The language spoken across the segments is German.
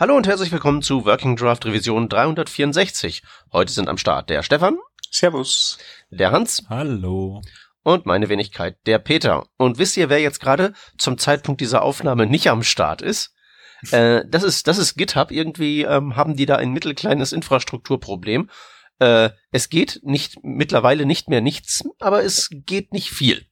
Hallo und herzlich willkommen zu Working Draft Revision 364. Heute sind am Start der Stefan. Servus. Der Hans. Hallo. Und meine Wenigkeit, der Peter. Und wisst ihr, wer jetzt gerade zum Zeitpunkt dieser Aufnahme nicht am Start ist? Äh, das ist, das ist GitHub. Irgendwie ähm, haben die da ein mittelkleines Infrastrukturproblem. Äh, es geht nicht, mittlerweile nicht mehr nichts, aber es geht nicht viel.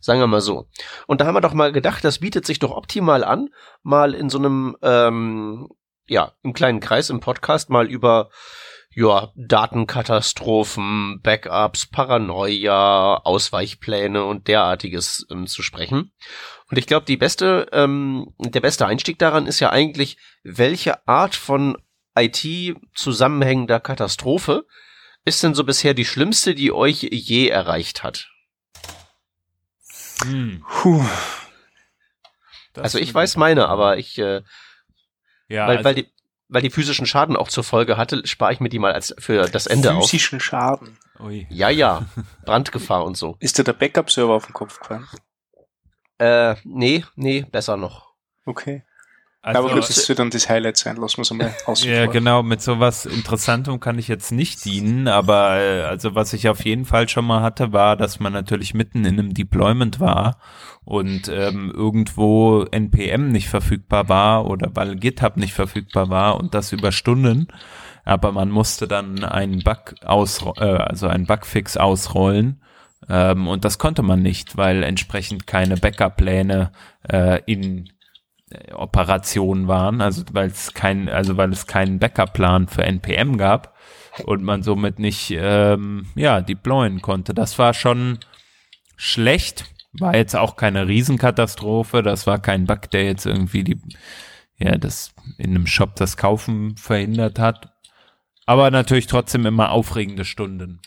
Sagen wir mal so. Und da haben wir doch mal gedacht, das bietet sich doch optimal an, mal in so einem, ähm, ja, im kleinen Kreis im Podcast mal über ja, Datenkatastrophen, Backups, Paranoia, Ausweichpläne und derartiges ähm, zu sprechen. Und ich glaube, die beste, ähm, der beste Einstieg daran ist ja eigentlich, welche Art von IT zusammenhängender Katastrophe ist denn so bisher die schlimmste, die euch je erreicht hat? Hm. Puh. also ich weiß meine, aber ich, äh, ja, weil, also weil die, weil die physischen Schaden auch zur Folge hatte, spare ich mir die mal als für das Ende physischen auf. Physischen Schaden. Ui. Ja, ja. Brandgefahr und so. Ist dir der Backup-Server auf den Kopf gefallen? Äh, nee, nee, besser noch. Okay. Also, aber gut, das wird dann das Highlight sein, lassen wir es mal aus. Ja, genau, mit sowas Interessantem kann ich jetzt nicht dienen, aber äh, also was ich auf jeden Fall schon mal hatte, war, dass man natürlich mitten in einem Deployment war und ähm, irgendwo NPM nicht verfügbar war oder weil GitHub nicht verfügbar war und das über Stunden. Aber man musste dann einen Bug aus, äh, also einen Bugfix ausrollen. Ähm, und das konnte man nicht, weil entsprechend keine Backup-Pläne äh, in Operationen waren, also weil es kein, also weil es keinen Backup-Plan für NPM gab und man somit nicht ähm, ja deployen konnte. Das war schon schlecht, war jetzt auch keine Riesenkatastrophe, das war kein Bug, der jetzt irgendwie die ja das in einem Shop das Kaufen verhindert hat, aber natürlich trotzdem immer aufregende Stunden.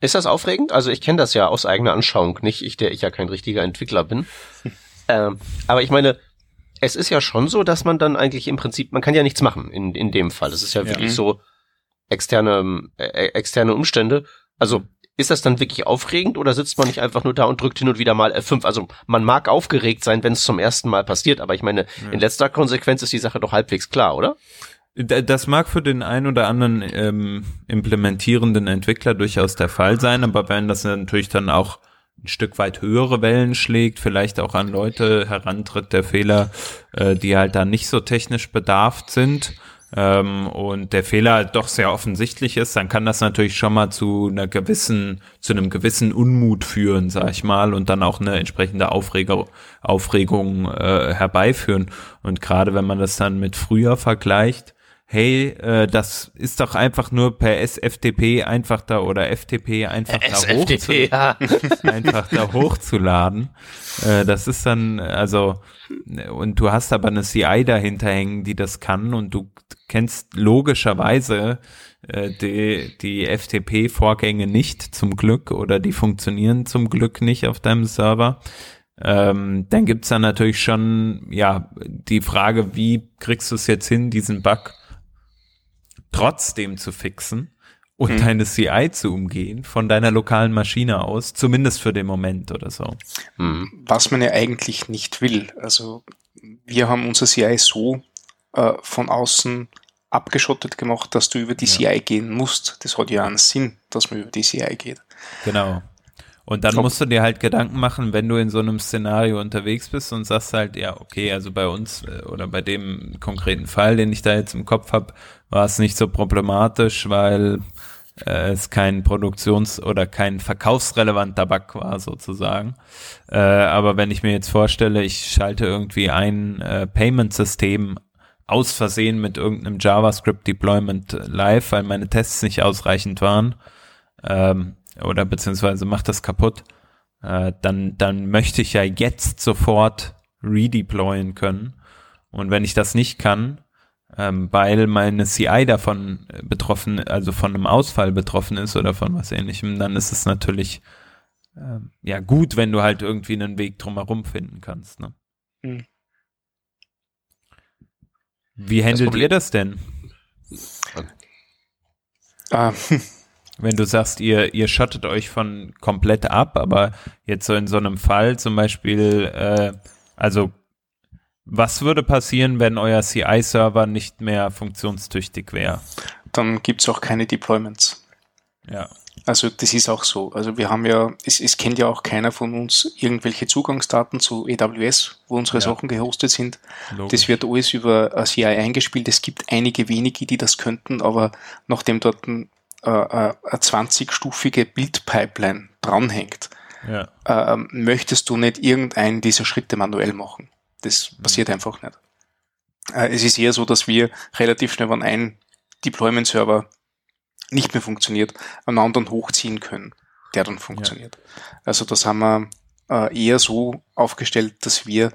Ist das aufregend? Also ich kenne das ja aus eigener Anschauung nicht, ich der ich ja kein richtiger Entwickler bin. Ähm, aber ich meine, es ist ja schon so, dass man dann eigentlich im Prinzip, man kann ja nichts machen in, in dem Fall. Es ist ja, ja wirklich so externe, äh, externe Umstände. Also ist das dann wirklich aufregend oder sitzt man nicht einfach nur da und drückt hin und wieder mal F5? Also man mag aufgeregt sein, wenn es zum ersten Mal passiert, aber ich meine, ja. in letzter Konsequenz ist die Sache doch halbwegs klar, oder? Das mag für den einen oder anderen ähm, implementierenden Entwickler durchaus der Fall sein, aber wenn das natürlich dann auch ein Stück weit höhere Wellen schlägt, vielleicht auch an Leute herantritt, der Fehler, äh, die halt da nicht so technisch bedarft sind ähm, und der Fehler halt doch sehr offensichtlich ist, dann kann das natürlich schon mal zu einer gewissen, zu einem gewissen Unmut führen, sag ich mal, und dann auch eine entsprechende Aufreger, Aufregung äh, herbeiführen. Und gerade wenn man das dann mit früher vergleicht, hey, äh, das ist doch einfach nur per SFTP einfach da oder FTP einfach da, SFTP, ja. einfach da hochzuladen. Äh, das ist dann, also, und du hast aber eine CI dahinter hängen, die das kann und du kennst logischerweise äh, die, die FTP-Vorgänge nicht zum Glück oder die funktionieren zum Glück nicht auf deinem Server. Ähm, dann gibt's dann natürlich schon, ja, die Frage, wie kriegst du es jetzt hin, diesen Bug trotzdem zu fixen und hm. deine CI zu umgehen von deiner lokalen Maschine aus, zumindest für den Moment oder so. Hm. Was man ja eigentlich nicht will. Also wir haben unser CI so äh, von außen abgeschottet gemacht, dass du über die ja. CI gehen musst. Das hat ja einen Sinn, dass man über die CI geht. Genau. Und dann musst du dir halt Gedanken machen, wenn du in so einem Szenario unterwegs bist und sagst halt, ja, okay, also bei uns äh, oder bei dem konkreten Fall, den ich da jetzt im Kopf habe, war es nicht so problematisch, weil äh, es kein Produktions- oder kein verkaufsrelevanter Bug war sozusagen. Äh, aber wenn ich mir jetzt vorstelle, ich schalte irgendwie ein äh, Payment-System aus Versehen mit irgendeinem JavaScript-Deployment live, weil meine Tests nicht ausreichend waren, ähm, oder beziehungsweise macht das kaputt, äh, dann, dann möchte ich ja jetzt sofort redeployen können. Und wenn ich das nicht kann, ähm, weil meine CI davon betroffen, also von einem Ausfall betroffen ist oder von was ähnlichem, dann ist es natürlich ähm, ja gut, wenn du halt irgendwie einen Weg drumherum finden kannst. Ne? Hm. Wie handelt ihr das denn? Ah, wenn du sagst, ihr, ihr schottet euch von komplett ab, aber jetzt so in so einem Fall zum Beispiel, äh, also Was würde passieren, wenn euer CI-Server nicht mehr funktionstüchtig wäre? Dann gibt's auch keine Deployments. Ja. Also das ist auch so. Also wir haben ja, es, es kennt ja auch keiner von uns irgendwelche Zugangsdaten zu AWS, wo unsere Ja. Sachen gehostet sind. Logisch. Das wird alles über CI eingespielt. Es gibt einige wenige, die das könnten, aber nachdem dort ein, äh, äh, eine 20-stufige Bildpipeline dranhängt, ja. ähm, möchtest du nicht irgendeinen dieser Schritte manuell machen. Das passiert einfach nicht. Äh, es ist eher so, dass wir relativ schnell, wenn ein Deployment-Server nicht mehr funktioniert, einen anderen hochziehen können, der dann funktioniert. Also das haben wir äh, eher so aufgestellt, dass wir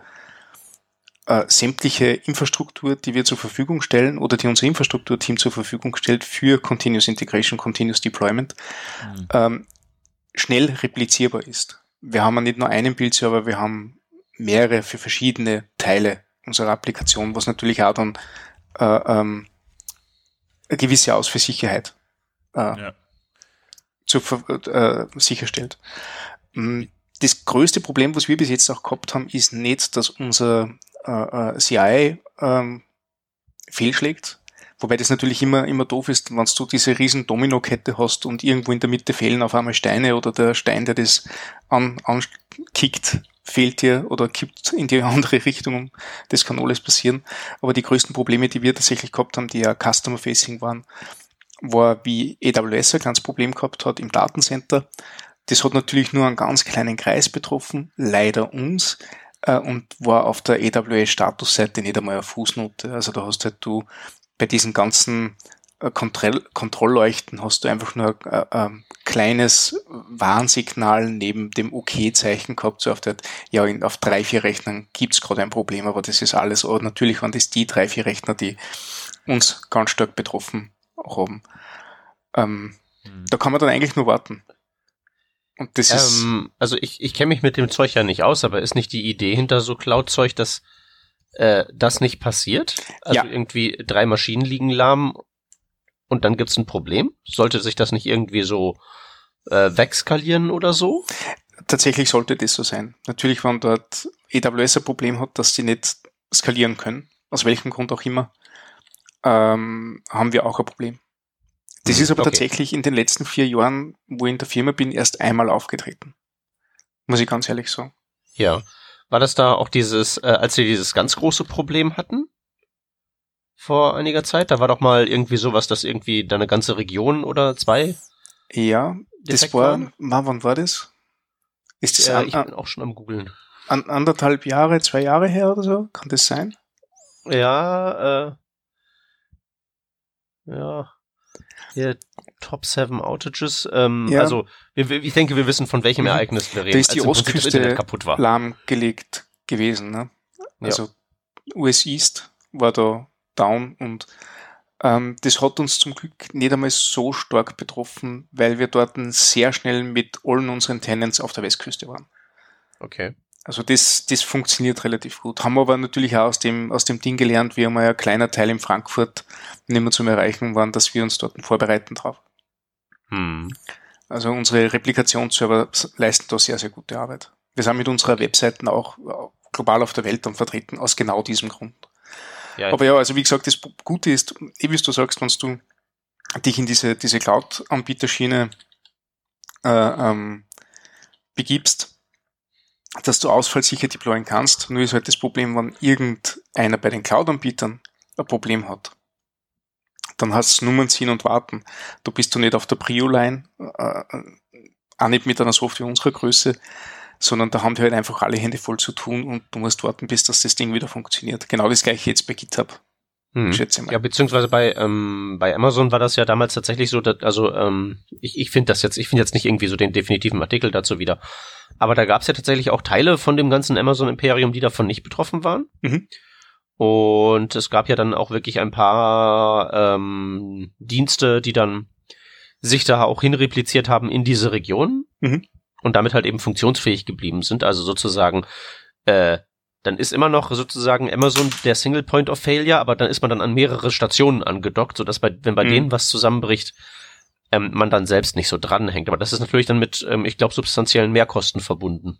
äh, sämtliche Infrastruktur, die wir zur Verfügung stellen oder die unser Infrastrukturteam zur Verfügung stellt für Continuous Integration, Continuous Deployment, Mhm. ähm, schnell replizierbar ist. Wir haben ja nicht nur einen Bildserver, wir haben mehrere für verschiedene Teile unserer Applikation, was natürlich auch dann äh, ähm, eine gewisse Ausfallsicherheit äh, Ja. zu, äh, sicherstellt. Mm, Das größte Problem, was wir bis jetzt auch gehabt haben, ist nicht, dass unser äh, äh, CI ähm, fehlschlägt. Wobei das natürlich immer, immer doof ist, wenn du diese riesen Domino-Kette hast und irgendwo in der Mitte fehlen auf einmal Steine oder der Stein, der das an, ankickt, fehlt dir oder kippt in die andere Richtung. Das kann alles passieren. Aber die größten Probleme, die wir tatsächlich gehabt haben, die ja Customer-Facing waren, war, wie AWS ein kleines Problem gehabt hat im Datencenter. Das hat natürlich nur einen ganz kleinen Kreis betroffen, leider uns, äh, und war auf der AWS-Statusseite nicht einmal eine Fußnote. Also da hast halt du bei diesen ganzen äh, Kontroll Kontrollleuchten hast du einfach nur ein äh, ähm, kleines Warnsignal neben dem OK-Zeichen gehabt, so auf der, ja, in, auf drei, vier Rechnern gibt's gerade ein Problem, aber das ist alles, aber natürlich waren das die drei, vier Rechner, die uns ganz stark betroffen haben. Ähm, Mhm. da kann man dann eigentlich nur warten. Und das ist, Ähm, also ich, ich kenne mich mit dem Zeug ja nicht aus, aber ist nicht die Idee hinter so Cloud-Zeug, dass äh, das nicht passiert? Also Ja. irgendwie drei Maschinen liegen lahm und dann gibt's ein Problem? Sollte sich das nicht irgendwie so äh, wegskalieren oder so? tatsächlich sollte das so sein. Natürlich, wenn dort AWS ein Problem hat, dass sie nicht skalieren können, aus welchem Grund auch immer, ähm, haben wir auch ein Problem. Das ist aber okay. tatsächlich in den letzten vier Jahren, wo ich in der Firma bin, erst einmal aufgetreten. Muss ich ganz ehrlich sagen. Ja. War das da auch dieses, äh, als sie dieses ganz große Problem hatten? Vor einiger Zeit? Da war doch mal irgendwie sowas, dass irgendwie da eine ganze Region oder zwei? Ja, das war, waren? wann, wann war das? Ist das Äh, an, ich bin auch schon am googeln. an, anderthalb Jahre, zwei Jahre her oder so? Kann das sein? Ja, äh, ja. Hier, Top 7 Outages. Ähm, Ja. Also, wir, ich denke, wir wissen, von welchem Mhm. Ereignis wir reden. Da ist die als im Prinzip das Ostküste kaputt war. lahmgelegt gewesen. Ne? Also US East war da down und ähm, das hat uns zum Glück nicht einmal so stark betroffen, weil wir dort sehr schnell mit allen unseren Tenants auf der Westküste waren. Okay. Also das, das funktioniert relativ gut. Haben aber natürlich auch aus dem, aus dem Ding gelernt, wie einmal ein kleiner Teil in Frankfurt nicht mehr zum Erreichen waren, dass wir uns dort vorbereiten drauf. Hm. Also unsere Replikationsserver leisten da sehr, sehr gute Arbeit. Wir sind mit unserer Webseiten auch äh, global auf der Welt dann vertreten, aus genau diesem Grund. Ja, Aber ja, also wie gesagt, das Gute ist, eh wie du sagst, wenn du dich in diese, diese Cloud-Anbieterschiene äh, ähm, begibst, dass du ausfallsicher deployen kannst. Nur ist halt das Problem, wenn irgendeiner bei den Cloud-Anbietern ein Problem hat. Dann hast du Nummern ziehen und warten. Da bist du nicht auf der Prio-Line, äh, äh, auch nicht mit einer Software unserer Größe, sondern da haben die halt einfach alle Hände voll zu tun und du musst warten, bis das, das Ding wieder funktioniert. Genau das gleiche jetzt bei GitHub, hm. schätze mal. Ja, beziehungsweise bei ähm, bei Amazon war das ja damals tatsächlich so, dass, also ähm, ich, ich finde das jetzt, ich finde jetzt nicht irgendwie so den definitiven Artikel dazu wieder. Aber da gab es ja tatsächlich auch Teile von dem ganzen Amazon-Imperium, die davon nicht betroffen waren. Mhm. Und es gab ja dann auch wirklich ein paar ähm, Dienste, die dann sich da auch hinrepliziert haben in diese Region Mhm. und damit halt eben funktionsfähig geblieben sind. Also sozusagen, äh, dann ist immer noch sozusagen Amazon der Single Point of Failure, aber dann ist man dann an mehrere Stationen angedockt, sodass bei, wenn bei Mhm. denen was zusammenbricht, ähm, man dann selbst nicht so dranhängt. Aber das ist natürlich dann mit, ähm, ich glaube, substanziellen Mehrkosten verbunden.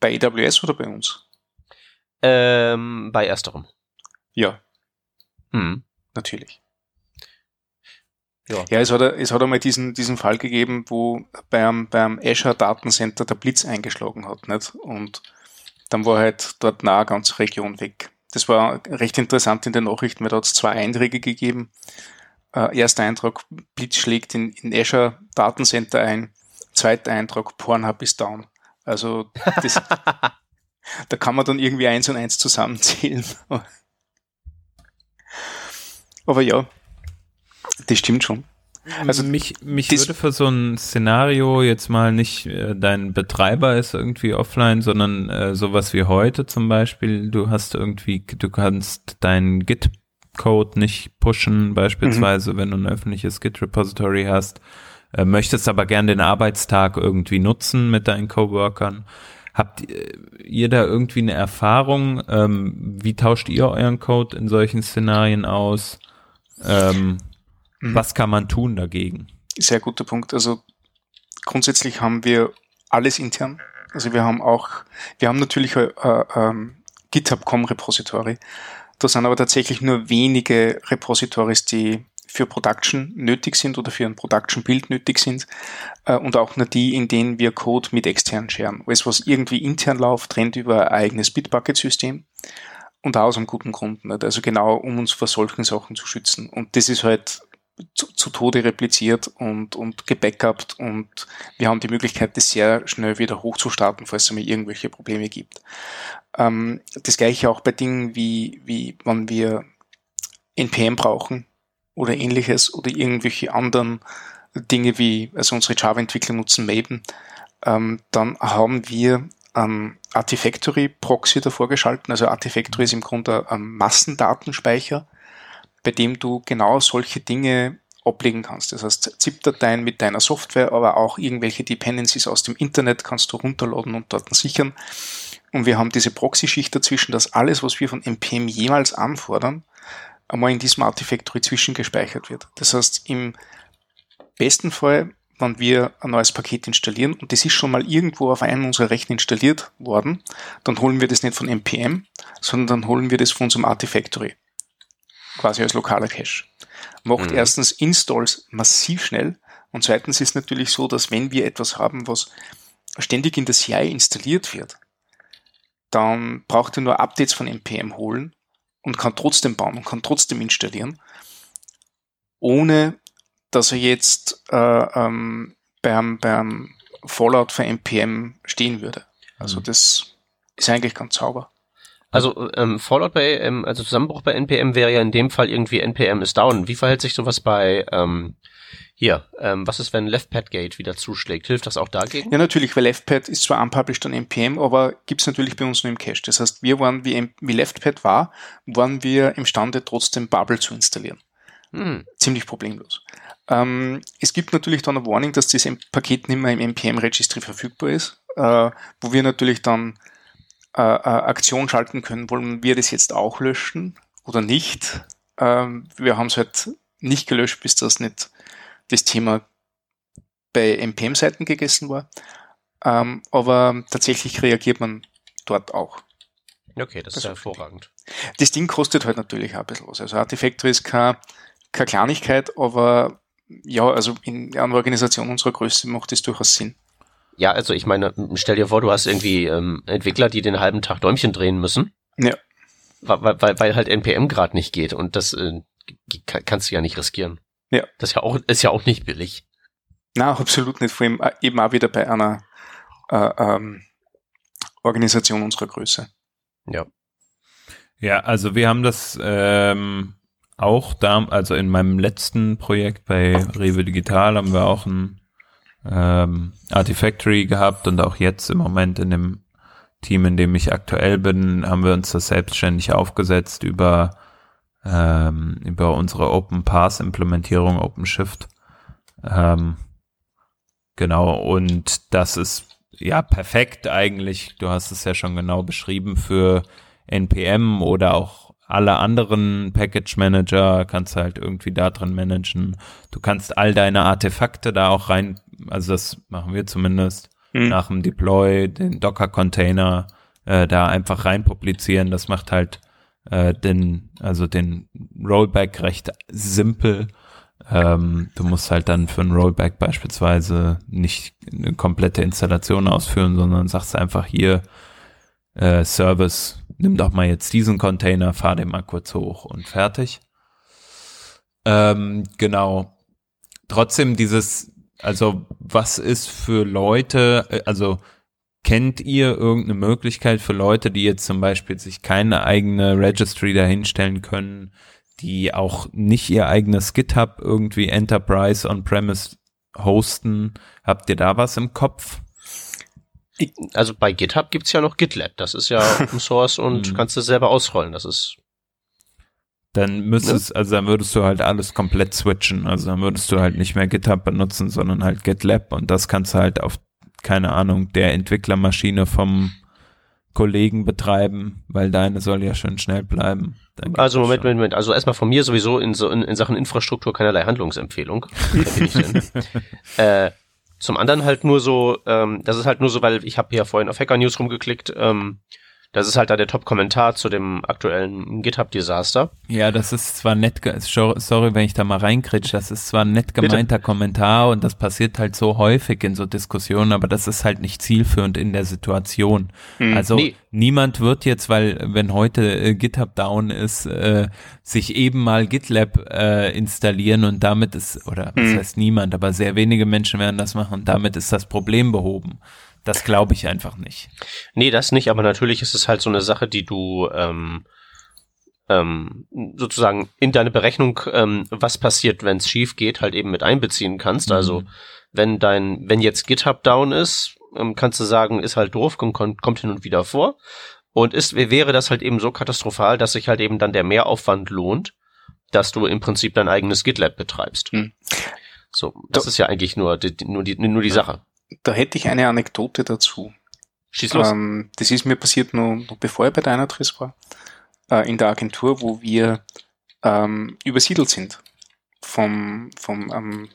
Bei AWS oder bei uns? Ähm, bei ersterem. Ja, Hm. natürlich. Ja. Ja, es hat, es hat einmal diesen, diesen Fall gegeben, wo beim, beim Azure Datencenter der Blitz eingeschlagen hat, nicht? Und dann war halt dort nahe eine ganze Region weg. Das war recht interessant in den Nachrichten, weil da hat es zwei Einträge gegeben. Äh, erster Eintrag, Blitz schlägt in, in Azure Datencenter ein. Zweiter Eintrag, Pornhub ist down. Also das, da kann man dann irgendwie eins und eins zusammenzählen. Aber ja, das stimmt schon. Also mich, mich würde für so ein Szenario jetzt mal nicht äh, dein Betreiber ist irgendwie offline, sondern äh, sowas wie heute zum Beispiel. Du hast irgendwie, du kannst deinen Git-Code nicht pushen, beispielsweise, wenn du ein öffentliches Git-Repository hast, äh, möchtest aber gern den Arbeitstag irgendwie nutzen mit deinen Coworkern. Habt äh, ihr da irgendwie eine Erfahrung? Ähm, wie tauscht ihr euren Code in solchen Szenarien aus? Ähm, Mhm. Was kann man tun dagegen? Sehr guter Punkt. Also grundsätzlich haben wir alles intern. Also wir haben auch, wir haben natürlich äh, ähm, GitHub.com Repository. Da sind aber tatsächlich nur wenige Repositories, die für Production nötig sind oder für ein Production-Build nötig sind äh, und auch nur die, in denen wir Code mit extern scheren. Alles, was irgendwie intern läuft, rennt über ein eigenes Bitbucket-System und auch aus einem guten Grund. Nicht? Also genau, um uns vor solchen Sachen zu schützen. Und das ist halt zu, zu Tode repliziert und, und gebackupt und wir haben die Möglichkeit, das sehr schnell wieder hochzustarten, falls es mal irgendwelche Probleme gibt. Ähm, das gleiche auch bei Dingen wie, wie wenn wir NPM brauchen oder ähnliches oder irgendwelche anderen Dinge wie, also unsere Java-Entwickler nutzen Maven, ähm, dann haben wir ein Artifactory-Proxy davor geschalten. Also Artifactory ist im Grunde ein Massendatenspeicher, bei dem du genau solche Dinge ablegen kannst. Das heißt, ZIP-Dateien mit deiner Software, aber auch irgendwelche Dependencies aus dem Internet kannst du runterladen und dort sichern. Und wir haben diese Proxy-Schicht dazwischen, dass alles, was wir von NPM jemals anfordern, einmal in diesem Artifactory zwischengespeichert wird. Das heißt, im besten Fall, wenn wir ein neues Paket installieren und das ist schon mal irgendwo auf einem unserer Rechner installiert worden, dann holen wir das nicht von NPM, sondern dann holen wir das von unserem Artifactory quasi als lokaler Cache. Macht Mhm. erstens Installs massiv schnell und zweitens ist natürlich so, dass wenn wir etwas haben, was ständig in der CI installiert wird, dann braucht er nur Updates von NPM holen und kann trotzdem bauen und kann trotzdem installieren, ohne dass er jetzt äh, ähm, beim, beim Fallout für NPM stehen würde. Also Mhm. das ist eigentlich ganz sauber. Also ähm, Fallout bei, ähm, also Zusammenbruch bei NPM wäre ja in dem Fall irgendwie NPM ist down. Wie verhält sich sowas bei ähm, hier? Ähm, was ist, wenn LeftPadGate wieder zuschlägt? Hilft das auch dagegen? Ja, natürlich, weil LeftPad ist zwar unpublished an NPM, aber gibt's natürlich bei uns nur im Cache. Das heißt, wir waren, wie, wie LeftPad war, waren wir imstande, trotzdem Bubble zu installieren. Hm. Ziemlich problemlos. Ähm, es gibt natürlich dann ein Warning, dass dieses Paket nicht mehr im NPM-Registry verfügbar ist, äh, wo wir natürlich dann äh, äh, Aktion schalten können, wollen wir das jetzt auch löschen oder nicht. Ähm, wir haben es halt nicht gelöscht, bis das nicht das Thema bei NPM-Seiten gegessen war. Ähm, aber tatsächlich reagiert man dort auch. Okay, das ist Das ist hervorragend. Das Ding kostet halt natürlich auch ein bisschen was. Also Artifactory ist keine, keine Kleinigkeit, aber ja, also in einer Organisation unserer Größe macht das durchaus Sinn. Ja, also ich meine, stell dir vor, du hast irgendwie ähm, Entwickler, die den halben Tag Däumchen drehen müssen. Ja. Weil, weil, weil halt NPM gerade nicht geht und das äh, kann, kannst du ja nicht riskieren. Ja. Das ist ja auch, ist ja auch nicht billig. Na, absolut nicht. Vor allem äh, eben auch wieder bei einer äh, ähm, Organisation unserer Größe. Ja. Ja, also wir haben das ähm, auch da, also in meinem letzten Projekt bei Rewe Digital haben wir auch ein ähm, Artifactory gehabt und auch jetzt im Moment in dem Team, in dem ich aktuell bin, haben wir uns das selbstständig aufgesetzt über ähm, über unsere Open Path Implementierung OpenShift. Ähm, genau und das ist ja perfekt eigentlich. Du hast es ja schon genau beschrieben für NPM oder auch alle anderen Package Manager kannst du halt irgendwie da drin managen. Du kannst all deine Artefakte da auch rein, also das machen wir zumindest Hm. nach dem Deploy, den Docker Container äh, da einfach rein publizieren. Das macht halt äh, den, also den Rollback recht simpel. Ähm, du musst halt dann für ein Rollback beispielsweise nicht eine komplette Installation ausführen, sondern sagst einfach hier äh, Service, nimm doch mal jetzt diesen Container, fahr den mal kurz hoch und fertig. Ähm, genau. Trotzdem dieses, also was ist für Leute, äh, also kennt ihr irgendeine Möglichkeit für Leute, die jetzt zum Beispiel sich keine eigene Registry dahinstellen können, die auch nicht ihr eigenes GitHub irgendwie Enterprise on-premise hosten? Habt ihr da was im Kopf? Also bei GitHub gibt's ja noch GitLab. Das ist ja Open Source und Mhm. kannst du selber ausrollen. Das ist Dann müsstest, also dann würdest du halt alles komplett switchen. Also dann würdest du halt nicht mehr GitHub benutzen, sondern halt GitLab und das kannst du halt auf, keine Ahnung, der Entwicklermaschine vom Kollegen betreiben, weil deine soll ja schön schnell bleiben. Also Moment. Moment, Moment. Also erstmal von mir sowieso in, so, in, in Sachen Infrastruktur keinerlei Handlungsempfehlung. Äh, zum anderen halt nur so, ähm, das ist halt nur so, weil ich habe ja vorhin auf Hacker News rumgeklickt. Ähm, das ist halt da der Top-Kommentar zu dem aktuellen GitHub-Desaster. Ja, das ist zwar nett, sorry, wenn ich da mal reinkritsch, das ist zwar ein nett gemeinter Kommentar und das passiert halt so häufig in so Diskussionen, aber das ist halt nicht zielführend in der Situation. Hm. Also Nee. niemand wird jetzt, weil wenn heute äh, GitHub down ist, äh, sich eben mal GitLab äh, installieren und damit ist, oder Hm. heißt niemand, aber sehr wenige Menschen werden das machen und damit ist das Problem behoben. Das glaube ich einfach nicht. Nee, das nicht, aber natürlich ist es halt so eine Sache, die du ähm, ähm, sozusagen in deine Berechnung, ähm, was passiert, wenn es schief geht, halt eben mit einbeziehen kannst. Mhm. Also wenn dein, wenn jetzt GitHub down ist, ähm, kannst du sagen, ist halt doof, kommt, kommt hin und wieder vor. Und ist, wäre das halt eben so katastrophal, dass sich halt eben dann der Mehraufwand lohnt, dass du im Prinzip dein eigenes GitLab betreibst. Hm. So, das Da- ist ja eigentlich nur die- nur die, nur die Sache. Da hätte ich eine Anekdote dazu. Schieß los. Ähm, das ist mir passiert noch, noch bevor ich bei Dynatrace war, äh, in der Agentur, wo wir ähm, übersiedelt sind vom, vom ähm,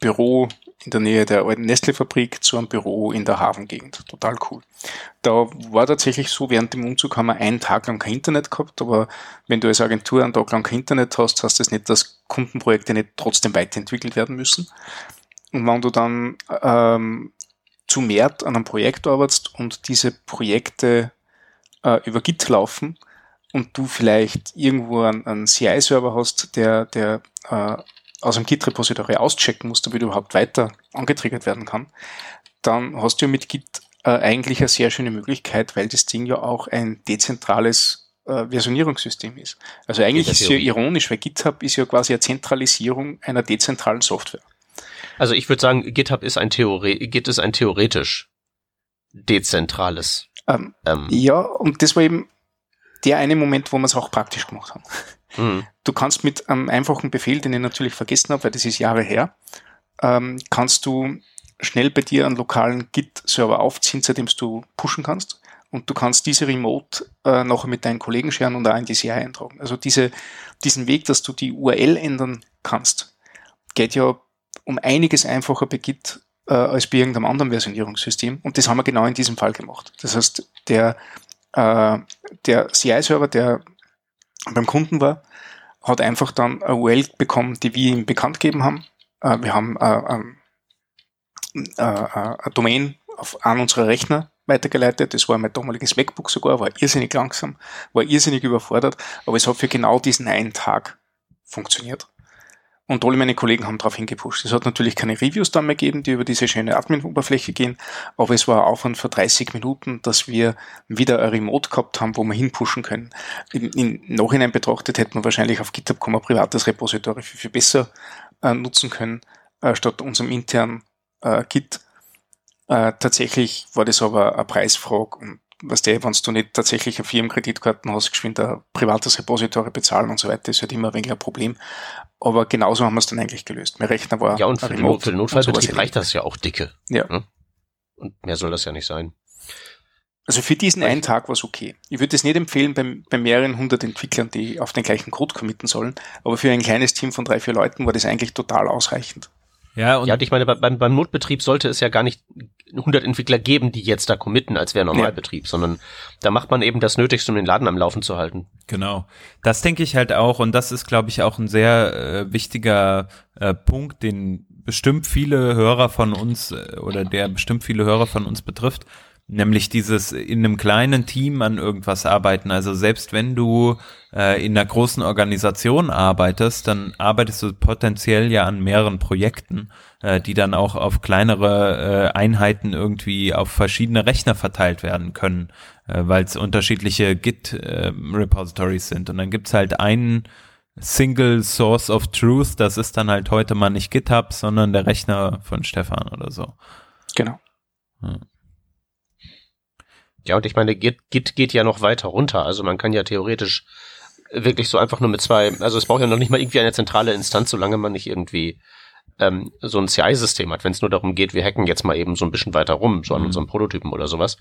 Büro in der Nähe der alten Nestle-Fabrik zu einem Büro in der Hafengegend. Total cool. Da war tatsächlich so, während dem Umzug haben wir einen Tag lang kein Internet gehabt, aber wenn du als Agentur einen Tag lang kein Internet hast, heißt das nicht, dass Kundenprojekte nicht trotzdem weiterentwickelt werden müssen. Und wenn du dann ähm, zu mehr an einem Projekt arbeitest und diese Projekte äh, über Git laufen und du vielleicht irgendwo einen, einen CI-Server hast, der, der äh, aus einem Git-Repository auschecken muss, damit er überhaupt weiter angetriggert werden kann, dann hast du ja mit Git äh, eigentlich eine sehr schöne Möglichkeit, weil das Ding ja auch ein dezentrales äh, Versionierungssystem ist. Also eigentlich ist es ja ironisch, weil GitHub ist ja quasi eine Zentralisierung einer dezentralen Software. Also ich würde sagen, GitHub ist ein Theore Git ist ein theoretisch dezentrales. Ähm, Ähm, ja, und das war eben der eine Moment, wo wir es auch praktisch gemacht haben. hm. Du kannst mit einem einfachen Befehl, den ich natürlich vergessen habe, weil das ist Jahre her, ähm, kannst du schnell bei dir einen lokalen Git-Server aufziehen, seitdem du pushen kannst. Und du kannst diese Remote äh, nachher mit deinen Kollegen scheren und auch in die CI eintragen. Also diese, diesen Weg, dass du die URL ändern kannst, geht ja um einiges einfacher bei Git äh, als bei irgendeinem anderen Versionierungssystem. Und das haben wir genau in diesem Fall gemacht. Das heißt, der, äh, der CI-Server, der beim Kunden war, hat einfach dann eine URL bekommen, die wir ihm bekannt gegeben haben. Äh, wir haben äh, ähm, äh, äh, eine Domain auf einen unserer Rechner weitergeleitet. Das war mein damaliges MacBook sogar, war irrsinnig langsam, war irrsinnig überfordert, aber es hat für genau diesen einen Tag funktioniert. Und alle meine Kollegen haben darauf hingepusht. Es hat natürlich keine Reviews dann mehr gegeben, die über diese schöne Admin-Oberfläche gehen, aber es war ein Aufwand für 30 Minuten, dass wir wieder ein Remote gehabt haben, wo wir hinpushen können. Im, im Nachhinein betrachtet hätten wir wahrscheinlich auf GitHub ein privates Repository viel, viel besser äh, nutzen können, äh, statt unserem internen äh, Git. Äh, tatsächlich war das aber eine Preisfrage und was der, wenn du nicht tatsächlich eine Firmenkreditkarten hast, geschwind ein privates Repository bezahlen und so weiter, ist halt immer ein wenig ein Problem. Aber genauso haben wir es dann eigentlich gelöst. Mein Rechner war Ja, und für, Not- für den Notfallbetrieb reicht das ja auch dicke. Ja. Ne? Und mehr soll das ja nicht sein. Also für diesen einen Tag war es okay. Ich würde es nicht empfehlen bei, bei mehreren hundert Entwicklern, die auf den gleichen Code committen sollen, aber für ein kleines Team von drei, vier Leuten war das eigentlich total ausreichend. Ja, und, ja, und ich meine, beim, beim Notbetrieb sollte es ja gar nicht 100 Entwickler geben, die jetzt da committen, als wäre Normalbetrieb, ja. sondern da macht man eben das Nötigste, um den Laden am Laufen zu halten. Genau. Das denke ich halt auch und das ist, glaube ich, auch ein sehr äh, wichtiger äh, Punkt, den bestimmt viele Hörer von uns äh, oder der bestimmt viele Hörer von uns betrifft. Nämlich dieses in einem kleinen Team an irgendwas arbeiten. Also selbst wenn du äh, in einer großen Organisation arbeitest, dann arbeitest du potenziell ja an mehreren Projekten, äh, die dann auch auf kleinere äh, Einheiten irgendwie auf verschiedene Rechner verteilt werden können, äh, weil es unterschiedliche Git-Repositories äh, sind. Und dann gibt's halt einen Single Source of Truth, das ist dann halt heute mal nicht GitHub, sondern der Rechner von Stefan oder so. Genau. Ja. Ja, und ich meine, Git, Git geht ja noch weiter runter. Also man kann ja theoretisch wirklich so einfach nur mit zwei, also es braucht ja noch nicht mal irgendwie eine zentrale Instanz, solange man nicht irgendwie ähm, so ein CI-System hat, wenn es nur darum geht, wir hacken jetzt mal eben so ein bisschen weiter rum, so an mhm. unserem Prototypen oder sowas.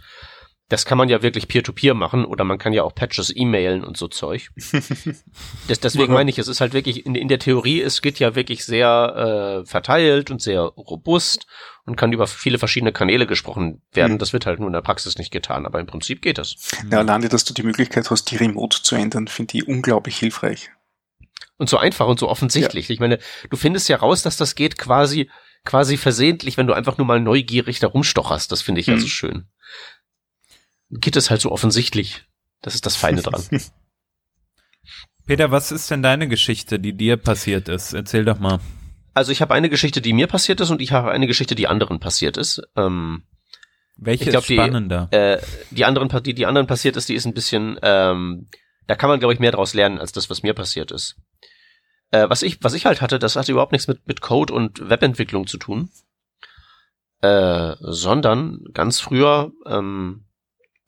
Das kann man ja wirklich peer-to-peer -peer machen oder man kann ja auch Patches e-mailen und so Zeug. das, deswegen meine ich, es ist halt wirklich, in, in der Theorie, es geht ja wirklich sehr äh, verteilt und sehr robust und kann über viele verschiedene Kanäle gesprochen werden. Mhm. Das wird halt nur in der Praxis nicht getan, aber im Prinzip geht das. Ja, alleine, dass du die Möglichkeit hast, die Remote zu ändern, finde ich unglaublich hilfreich. Und so einfach und so offensichtlich. Ja. Ich meine, du findest ja raus, dass das geht quasi, quasi versehentlich, wenn du einfach nur mal neugierig da rumstocherst. Das finde ich mhm. ja so schön. Git ist halt so offensichtlich. Das ist das Feine dran. Peter, was ist denn deine Geschichte, die dir passiert ist? Erzähl doch mal. Also ich habe eine Geschichte, die mir passiert ist und ich habe eine Geschichte, die anderen passiert ist. Ähm, Welche glaub, ist spannender? Die, äh, die anderen, die die anderen passiert ist, die ist ein bisschen, ähm, da kann man glaube ich mehr daraus lernen als das, was mir passiert ist. Äh, was ich, was ich halt hatte, das hatte überhaupt nichts mit mit Code und Webentwicklung zu tun, äh, sondern ganz früher, ähm,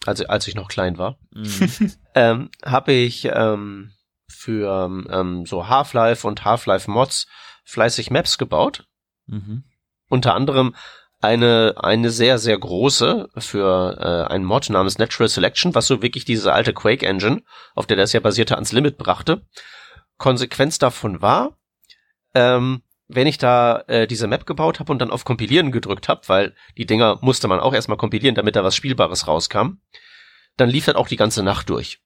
als als ich noch klein war, mhm. ähm, habe ich ähm, für ähm, so Half-Life und Half-Life Mods fleißig Maps gebaut. Mhm. Unter anderem eine, eine sehr, sehr große für äh, einen Mod namens Natural Selection, was so wirklich diese alte Quake Engine, auf der das ja basierte, ans Limit brachte. Konsequenz davon war, ähm, wenn ich da äh, diese Map gebaut habe und dann auf Kompilieren gedrückt habe, weil die Dinger musste man auch erstmal kompilieren, damit da was Spielbares rauskam, dann lief das auch die ganze Nacht durch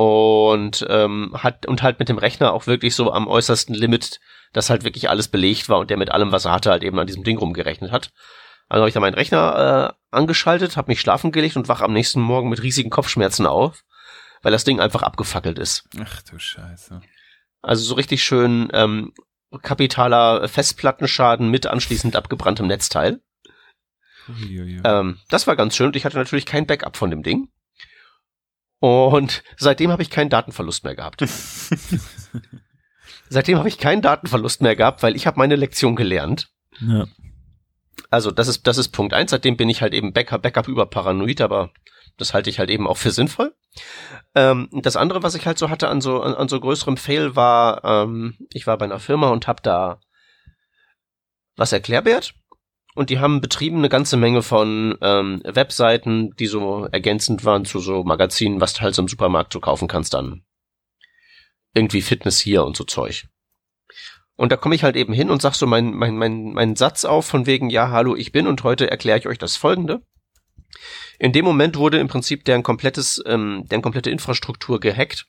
und ähm, hat und halt mit dem Rechner auch wirklich so am äußersten Limit, dass halt wirklich alles belegt war und der mit allem, was er hatte, halt eben an diesem Ding rumgerechnet hat. Also habe ich da meinen Rechner äh, angeschaltet, habe mich schlafen gelegt und wach am nächsten Morgen mit riesigen Kopfschmerzen auf, weil das Ding einfach abgefackelt ist. Ach du Scheiße. Also so richtig schön ähm, kapitaler Festplattenschaden mit anschließend abgebranntem Netzteil. Ähm, das war ganz schön und ich hatte natürlich kein Backup von dem Ding. Und seitdem habe ich keinen Datenverlust mehr gehabt. seitdem habe ich keinen Datenverlust mehr gehabt, weil ich habe meine Lektion gelernt. Ja. Also das ist das ist Punkt eins. Seitdem bin ich halt eben Backup, Backup über Paranoid, aber das halte ich halt eben auch für sinnvoll. Ähm, das andere, was ich halt so hatte an so an, an so größerem Fail war, ähm, ich war bei einer Firma und habe da was erklärbert und die haben betrieben eine ganze Menge von ähm, Webseiten, die so ergänzend waren zu so Magazinen, was du halt so im Supermarkt so kaufen kannst dann. Irgendwie Fitness hier und so Zeug. Und da komme ich halt eben hin und sag so meinen mein, mein, mein Satz auf von wegen, ja, hallo, ich bin und heute erkläre ich euch das folgende. In dem Moment wurde im Prinzip deren komplettes, ähm, deren komplette Infrastruktur gehackt.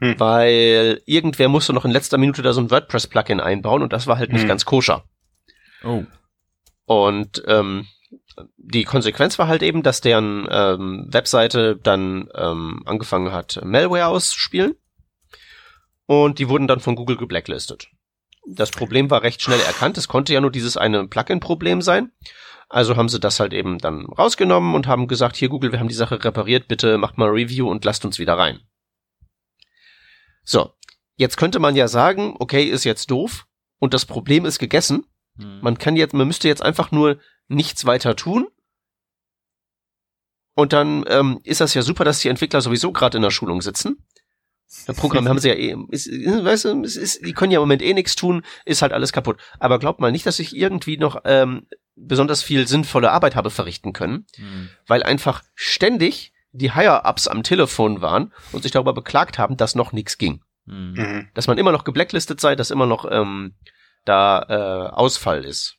Hm. Weil irgendwer musste noch in letzter Minute da so ein WordPress-Plugin einbauen und das war halt nicht hm. ganz koscher. Oh. Und ähm, die Konsequenz war halt eben, dass deren ähm, Webseite dann ähm, angefangen hat, Malware auszuspielen. Und die wurden dann von Google geblacklistet. Das Problem war recht schnell erkannt. Es konnte ja nur dieses eine Plugin-Problem sein. Also haben sie das halt eben dann rausgenommen und haben gesagt, hier Google, wir haben die Sache repariert, bitte macht mal Review und lasst uns wieder rein. So, jetzt könnte man ja sagen, okay, ist jetzt doof und das Problem ist gegessen. Hm. Man kann jetzt, man müsste jetzt einfach nur nichts weiter tun. Und dann ähm, ist das ja super, dass die Entwickler sowieso gerade in der Schulung sitzen. Der Programm haben sie ja eh, ist, weißt du, es ist, die können ja im Moment eh nichts tun, ist halt alles kaputt. Aber glaubt mal nicht, dass ich irgendwie noch ähm, besonders viel sinnvolle Arbeit habe verrichten können, mhm. weil einfach ständig die Higher-Ups am Telefon waren und sich darüber beklagt haben, dass noch nichts ging. Mhm. Dass man immer noch geblacklistet sei, dass immer noch ähm, da äh, Ausfall ist.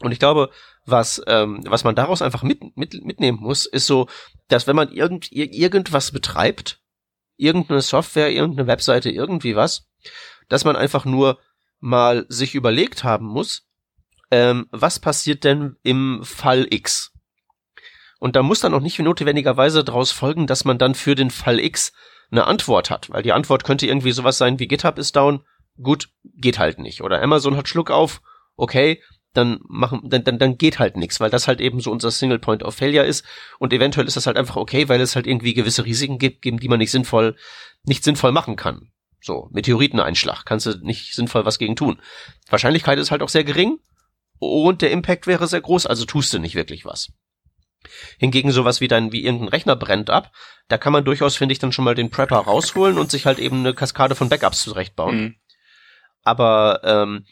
Und ich glaube, was, ähm, was man daraus einfach mit, mit, mitnehmen muss, ist so, dass wenn man irgend, irgendwas betreibt, irgendeine Software, irgendeine Webseite, irgendwie was, dass man einfach nur mal sich überlegt haben muss, ähm, was passiert denn im Fall X? Und da muss dann auch nicht notwendigerweise daraus folgen, dass man dann für den Fall X eine Antwort hat, weil die Antwort könnte irgendwie sowas sein wie GitHub ist down, gut, geht halt nicht. Oder Amazon hat Schluck auf, okay, dann machen, dann, dann, dann geht halt nichts, weil das halt eben so unser Single Point of Failure ist. Und eventuell ist das halt einfach okay, weil es halt irgendwie gewisse Risiken gibt, geben, die man nicht sinnvoll, nicht sinnvoll machen kann. So, Meteoriteneinschlag, kannst du nicht sinnvoll was gegen tun. Wahrscheinlichkeit ist halt auch sehr gering und der Impact wäre sehr groß, also tust du nicht wirklich was. Hingegen sowas wie dein, wie irgendein Rechner brennt ab, da kann man durchaus, finde ich, dann schon mal den Prepper rausholen und sich halt eben eine Kaskade von Backups zurechtbauen. Mhm. Aber ähm,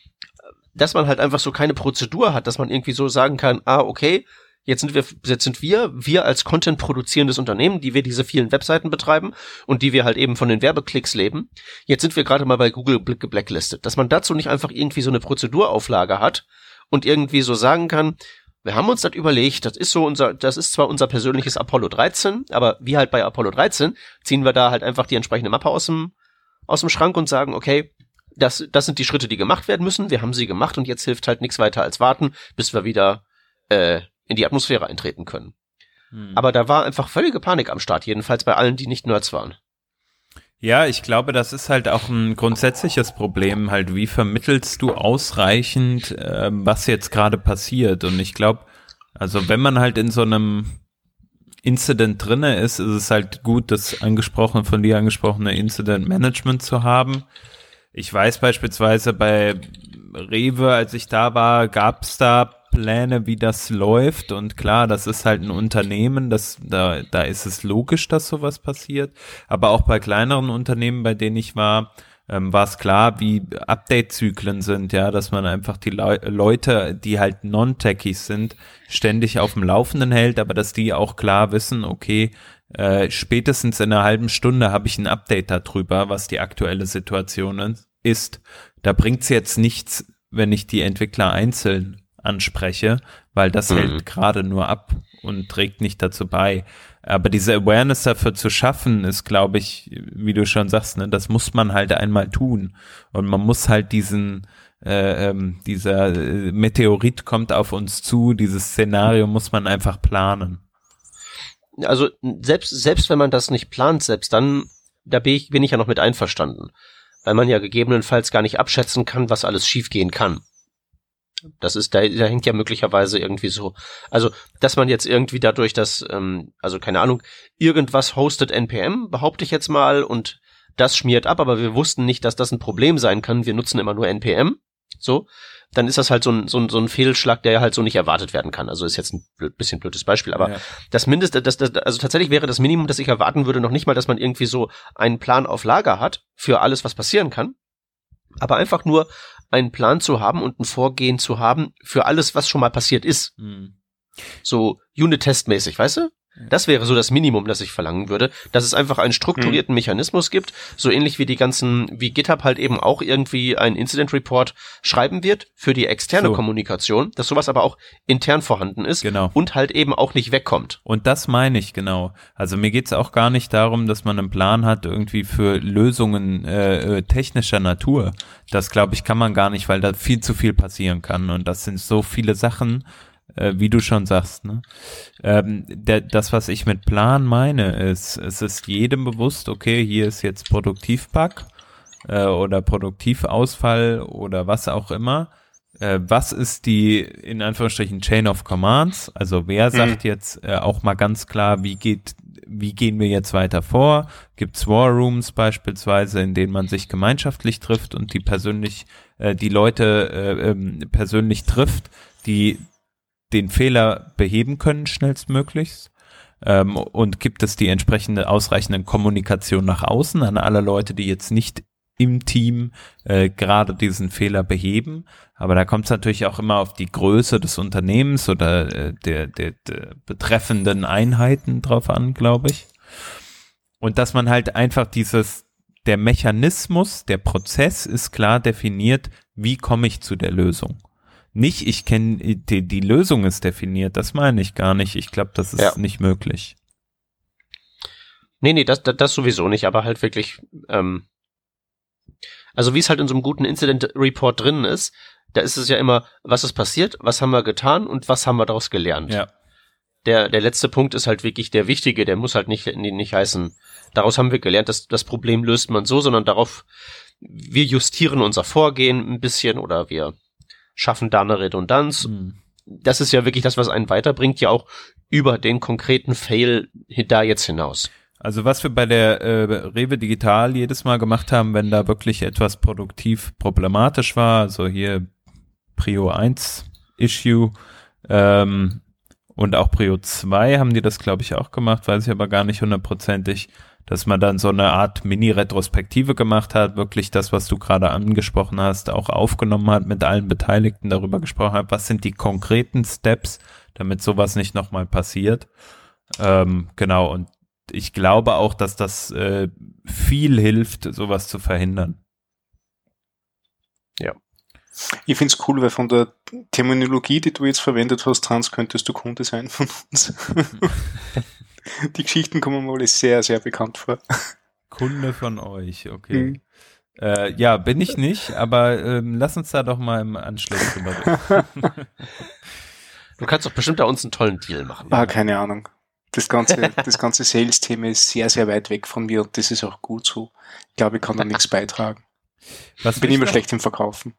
dass man halt einfach so keine Prozedur hat, dass man irgendwie so sagen kann, ah, okay, jetzt sind wir, jetzt sind wir, wir als Content produzierendes Unternehmen, die wir diese vielen Webseiten betreiben und die wir halt eben von den Werbeklicks leben. Jetzt sind wir gerade mal bei Google geblacklistet. Dass man dazu nicht einfach irgendwie so eine Prozedurauflage hat und irgendwie so sagen kann, wir haben uns das überlegt, das ist so unser, das ist zwar unser persönliches Apollo 13, aber wie halt bei Apollo 13 ziehen wir da halt einfach die entsprechende Mappe aus dem, aus dem Schrank und sagen, okay, das, das sind die Schritte, die gemacht werden müssen. Wir haben sie gemacht und jetzt hilft halt nichts weiter als warten, bis wir wieder äh, in die Atmosphäre eintreten können. Hm. Aber da war einfach völlige Panik am Start, jedenfalls bei allen, die nicht Nerds waren. Ja, ich glaube, das ist halt auch ein grundsätzliches Problem, halt, wie vermittelst du ausreichend, äh, was jetzt gerade passiert? Und ich glaube, also wenn man halt in so einem Incident drinne ist, ist es halt gut, das angesprochene, von dir angesprochene Incident Management zu haben ich weiß beispielsweise bei Rewe, als ich da war, gab es da Pläne, wie das läuft. Und klar, das ist halt ein Unternehmen, das, da, da ist es logisch, dass sowas passiert. Aber auch bei kleineren Unternehmen, bei denen ich war, ähm, war es klar, wie Update-Zyklen sind, ja, dass man einfach die Le Leute, die halt non-Techies sind, ständig auf dem Laufenden hält, aber dass die auch klar wissen, okay, äh, spätestens in einer halben Stunde habe ich ein Update darüber, was die aktuelle Situation ist. Da bringt's jetzt nichts, wenn ich die Entwickler einzeln anspreche, weil das mhm. hält gerade nur ab und trägt nicht dazu bei. Aber diese Awareness dafür zu schaffen, ist, glaube ich, wie du schon sagst, ne, das muss man halt einmal tun. Und man muss halt diesen, äh, ähm, dieser äh, Meteorit kommt auf uns zu, dieses Szenario muss man einfach planen also selbst, selbst wenn man das nicht plant, selbst dann, da bin ich, bin ich ja noch mit einverstanden. Weil man ja gegebenenfalls gar nicht abschätzen kann, was alles schiefgehen kann. Das ist, da, da hängt ja möglicherweise irgendwie so, also, dass man jetzt irgendwie dadurch, dass, ähm, also keine Ahnung, irgendwas hostet NPM, behaupte ich jetzt mal, und das schmiert ab, aber wir wussten nicht, dass das ein Problem sein kann. Wir nutzen immer nur NPM. So dann ist das halt so ein, so ein, so ein Fehlschlag, der halt so nicht erwartet werden kann. Also ist jetzt ein blöd, bisschen blödes Beispiel, aber ja. das Mindeste, das, das, also tatsächlich wäre das Minimum, das ich erwarten würde, noch nicht mal, dass man irgendwie so einen Plan auf Lager hat für alles, was passieren kann, aber einfach nur einen Plan zu haben und ein Vorgehen zu haben für alles, was schon mal passiert ist. Mhm. So Unit-Test-mäßig, weißt du? Das wäre so das Minimum, das ich verlangen würde, dass es einfach einen strukturierten mhm. Mechanismus gibt, so ähnlich wie die ganzen, wie GitHub halt eben auch irgendwie ein Incident Report schreiben wird für die externe so. Kommunikation, dass sowas aber auch intern vorhanden ist genau. und halt eben auch nicht wegkommt. Und das meine ich genau. Also mir geht's auch gar nicht darum, dass man einen Plan hat irgendwie für Lösungen äh, äh technischer Natur. Das glaube ich kann man gar nicht, weil da viel zu viel passieren kann und das sind so viele Sachen äh, wie du schon sagst. Ne? Ähm, der, das, was ich mit Plan meine, ist, es ist jedem bewusst, okay, hier ist jetzt Produktivbug äh, oder Produktivausfall oder was auch immer. Äh, was ist die, in Anführungsstrichen, Chain of Commands? Also wer mhm. sagt jetzt äh, auch mal ganz klar, wie geht wie gehen wir jetzt weiter vor? Gibt es War Rooms beispielsweise, in denen man sich gemeinschaftlich trifft und die persönlich, äh, die Leute äh, ähm, persönlich trifft, die den Fehler beheben können schnellstmöglichst? Ähm, und gibt es die entsprechende ausreichende Kommunikation nach außen an alle Leute, die jetzt nicht im Team äh, gerade diesen Fehler beheben. Aber da kommt es natürlich auch immer auf die Größe des Unternehmens oder äh, der, der, der betreffenden Einheiten drauf an, glaube ich. Und dass man halt einfach dieses der Mechanismus, der Prozess ist klar definiert, wie komme ich zu der Lösung. Nicht, ich kenne, die, die Lösung ist definiert, das meine ich gar nicht. Ich glaube, das ist ja. nicht möglich. Nee, nee, das, das, das sowieso nicht, aber halt wirklich, ähm, also wie es halt in so einem guten Incident Report drin ist, da ist es ja immer, was ist passiert, was haben wir getan und was haben wir daraus gelernt. Ja. Der, der letzte Punkt ist halt wirklich der wichtige, der muss halt nicht, nicht heißen, daraus haben wir gelernt, dass das Problem löst man so, sondern darauf, wir justieren unser Vorgehen ein bisschen oder wir schaffen da eine Redundanz. Mhm. Das ist ja wirklich das, was einen weiterbringt, ja auch über den konkreten Fail da jetzt hinaus. Also was wir bei der äh, Rewe Digital jedes Mal gemacht haben, wenn da wirklich etwas produktiv problematisch war, also hier Prio 1 Issue ähm, und auch Prio 2 haben die das, glaube ich, auch gemacht, weiß ich aber gar nicht hundertprozentig, dass man dann so eine Art Mini-Retrospektive gemacht hat, wirklich das, was du gerade angesprochen hast, auch aufgenommen hat, mit allen Beteiligten darüber gesprochen hat, was sind die konkreten Steps, damit sowas nicht nochmal passiert. Ähm, genau, und ich glaube auch, dass das äh, viel hilft, sowas zu verhindern. Ja. Ich finde es cool, weil von der Terminologie, die du jetzt verwendet hast, Hans, könntest du Kunde sein von uns. die Geschichten kommen mir alle sehr, sehr bekannt vor. Kunde von euch, okay. Mhm. Äh, ja, bin ich nicht, aber ähm, lass uns da doch mal im Anschluss drüber reden. du kannst doch bestimmt da uns einen tollen Deal machen. Ah, keine Ahnung. Das ganze, das ganze Sales-Thema ist sehr, sehr weit weg von mir und das ist auch gut so. Ich glaube, ich kann da nichts beitragen. Was bin immer schlecht im Verkaufen.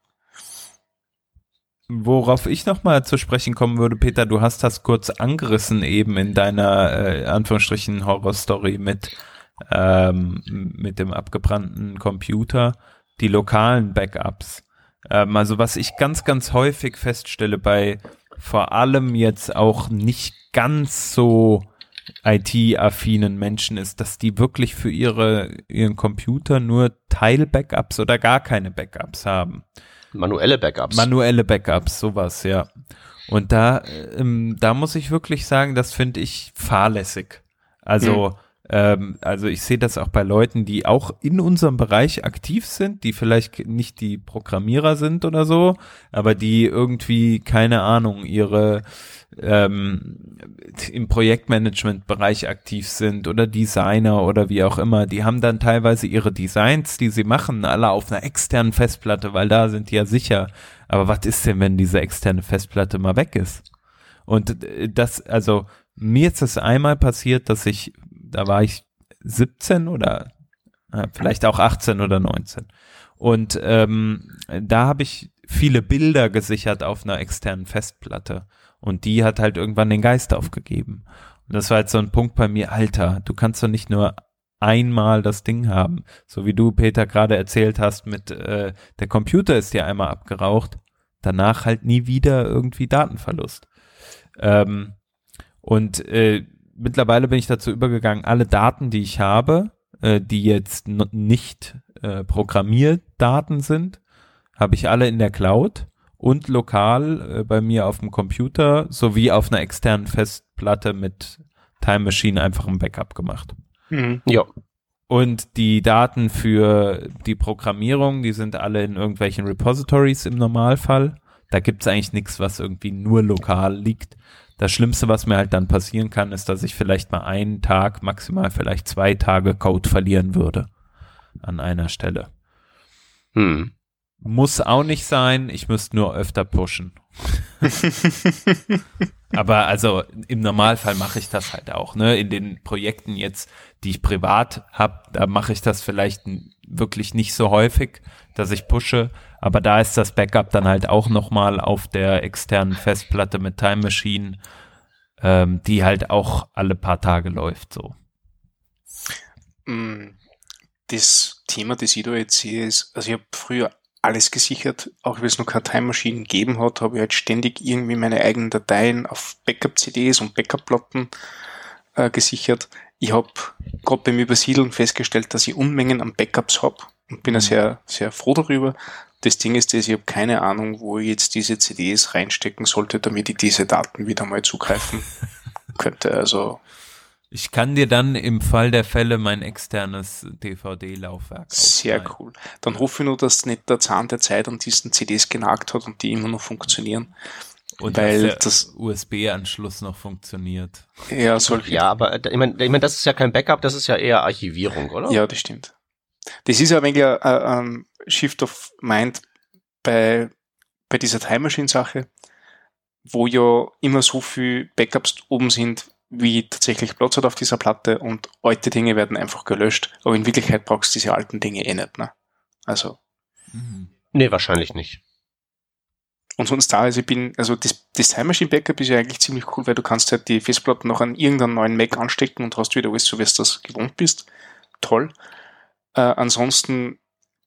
Worauf ich nochmal zu sprechen kommen würde, Peter, du hast das kurz angerissen eben in deiner äh, Anführungsstrichen Horror-Story mit, ähm, mit dem abgebrannten Computer, die lokalen Backups. Ähm, also was ich ganz, ganz häufig feststelle bei vor allem jetzt auch nicht ganz so IT-affinen Menschen ist, dass die wirklich für ihre, ihren Computer nur Teil-Backups oder gar keine Backups haben. Manuelle Backups. Manuelle Backups, sowas, ja. Und da, ähm, da muss ich wirklich sagen, das finde ich fahrlässig. Also, hm. Ähm, also ich sehe das auch bei Leuten, die auch in unserem Bereich aktiv sind, die vielleicht nicht die Programmierer sind oder so, aber die irgendwie, keine Ahnung, ihre ähm, im Projektmanagement-Bereich aktiv sind oder Designer oder wie auch immer, die haben dann teilweise ihre Designs, die sie machen, alle auf einer externen Festplatte, weil da sind die ja sicher. Aber was ist denn, wenn diese externe Festplatte mal weg ist? Und äh, das, also mir ist es einmal passiert, dass ich, da war ich 17 oder äh, vielleicht auch 18 oder 19. Und ähm, da habe ich viele Bilder gesichert auf einer externen Festplatte. Und die hat halt irgendwann den Geist aufgegeben. Und das war halt so ein Punkt bei mir, Alter, du kannst doch nicht nur einmal das Ding haben. So wie du, Peter, gerade erzählt hast, mit äh, der Computer ist dir einmal abgeraucht, danach halt nie wieder irgendwie Datenverlust. Ähm, und äh, mittlerweile bin ich dazu übergegangen, alle Daten, die ich habe, äh, die jetzt nicht äh, Programmierdaten sind, habe ich alle in der Cloud und lokal äh, bei mir auf dem Computer sowie auf einer externen Festplatte mit Time Machine einfach ein Backup gemacht. Mhm. Ja. Und die Daten für die Programmierung, die sind alle in irgendwelchen Repositories im Normalfall. Da gibt's eigentlich nichts, was irgendwie nur lokal liegt. Das Schlimmste, was mir halt dann passieren kann, ist, dass ich vielleicht mal einen Tag, maximal vielleicht zwei Tage Code verlieren würde an einer Stelle. Hm. Muss auch nicht sein, ich müsste nur öfter pushen. Aber also im Normalfall mache ich das halt auch, ne? In den Projekten jetzt, die ich privat habe, da mache ich das vielleicht wirklich nicht so häufig, dass ich pushe. Aber da ist das Backup dann halt auch nochmal auf der externen Festplatte mit Time Machine, ähm, die halt auch alle paar Tage läuft so. Mm, das Thema, das ich da jetzt sehe, ist, also ich habe früher alles gesichert. Auch wenn es noch keine Time Machine gegeben hat, habe ich halt ständig irgendwie meine eigenen Dateien auf Backup-CDs und Backup-Platten äh, gesichert. Ich habe gerade beim Übersiedeln festgestellt, dass ich Unmengen an Backups habe und bin mhm. sehr, sehr froh darüber. Das Ding ist, dass ich habe keine Ahnung, wo ich jetzt diese CDs reinstecken sollte, damit ich diese Daten wieder mal zugreifen könnte. Also Ich kann dir dann im Fall der Fälle mein externes DVD-Laufwerk Sehr cool. Dann hoffe ich nur, dass nicht der Zahn der Zeit an diesen CDs genagt hat und die immer noch funktionieren. Und Weil das- USB-Anschluss noch funktioniert. Ja, solche. Ja, aber äh, ich meine, ich mein, das ist ja kein Backup, das ist ja eher Archivierung, oder? Ja, das stimmt. Das ist ja ein wenig ein, ein Shift of Mind bei, bei dieser Time Machine Sache, wo ja immer so viel Backups oben sind, wie tatsächlich Platz hat auf dieser Platte und alte Dinge werden einfach gelöscht, aber in Wirklichkeit brauchst du diese alten Dinge eh nicht, ne? Also, Mhm. Nee, wahrscheinlich nicht. Und sonst da, also ich bin, also das, das Time Machine Backup ist ja eigentlich ziemlich cool, weil du kannst halt die Festplatte noch an irgendeinen neuen Mac anstecken und hast wieder alles so, wie du das gewohnt bist. Toll. Äh, ansonsten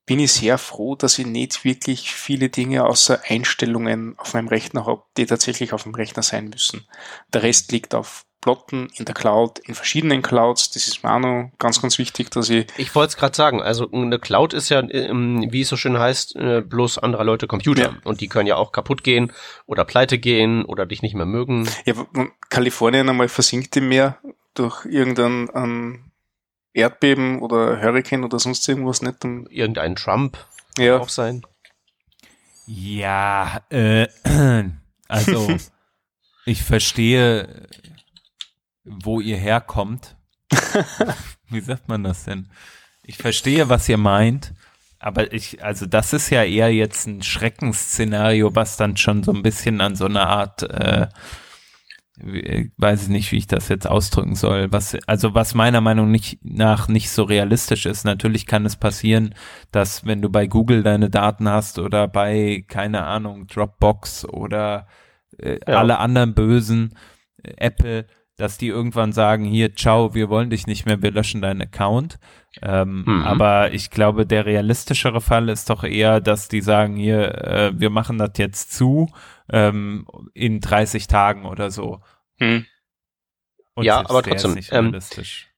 bin ich sehr froh, dass ich nicht wirklich viele Dinge außer Einstellungen auf meinem Rechner habe, die tatsächlich auf dem Rechner sein müssen. Der Rest liegt auf Plotten, in der Cloud, in verschiedenen Clouds. Das ist mir auch noch ganz, ganz wichtig, dass ich Ich wollte es gerade sagen, also eine Cloud ist ja, ähm, wie es so schön heißt, äh, bloß anderer Leute Computer. Ja. Und die können ja auch kaputt gehen oder pleite gehen oder dich nicht mehr mögen. Ja, wenn Kalifornien einmal versinkt im Meer durch irgendein ein Erdbeben oder Hurricane oder sonst irgendwas nicht. Dann, Irgendein Trump ja, auch sein. Ja, äh, also ich verstehe, wo ihr herkommt. Wie sagt man das denn? Ich verstehe, was ihr meint, aber ich, also das ist ja eher jetzt ein Schreckensszenario, was dann schon so ein bisschen an so eine Art, äh, wie- weiß ich nicht, wie ich das jetzt ausdrücken soll, was, also was meiner Meinung nicht, nach nicht so realistisch ist. Natürlich kann es passieren, dass wenn du bei Google deine Daten hast oder bei, keine Ahnung, Dropbox oder äh, Ja. alle anderen bösen äh, Apple, dass die irgendwann sagen, hier, ciao, wir wollen dich nicht mehr, wir löschen deinen Account. Ähm, Mhm. Aber ich glaube, der realistischere Fall ist doch eher, dass die sagen, hier, äh, wir machen das jetzt zu ähm, in 30 Tagen oder so. hm, Und Ja, aber trotzdem, nicht ähm, realistisch.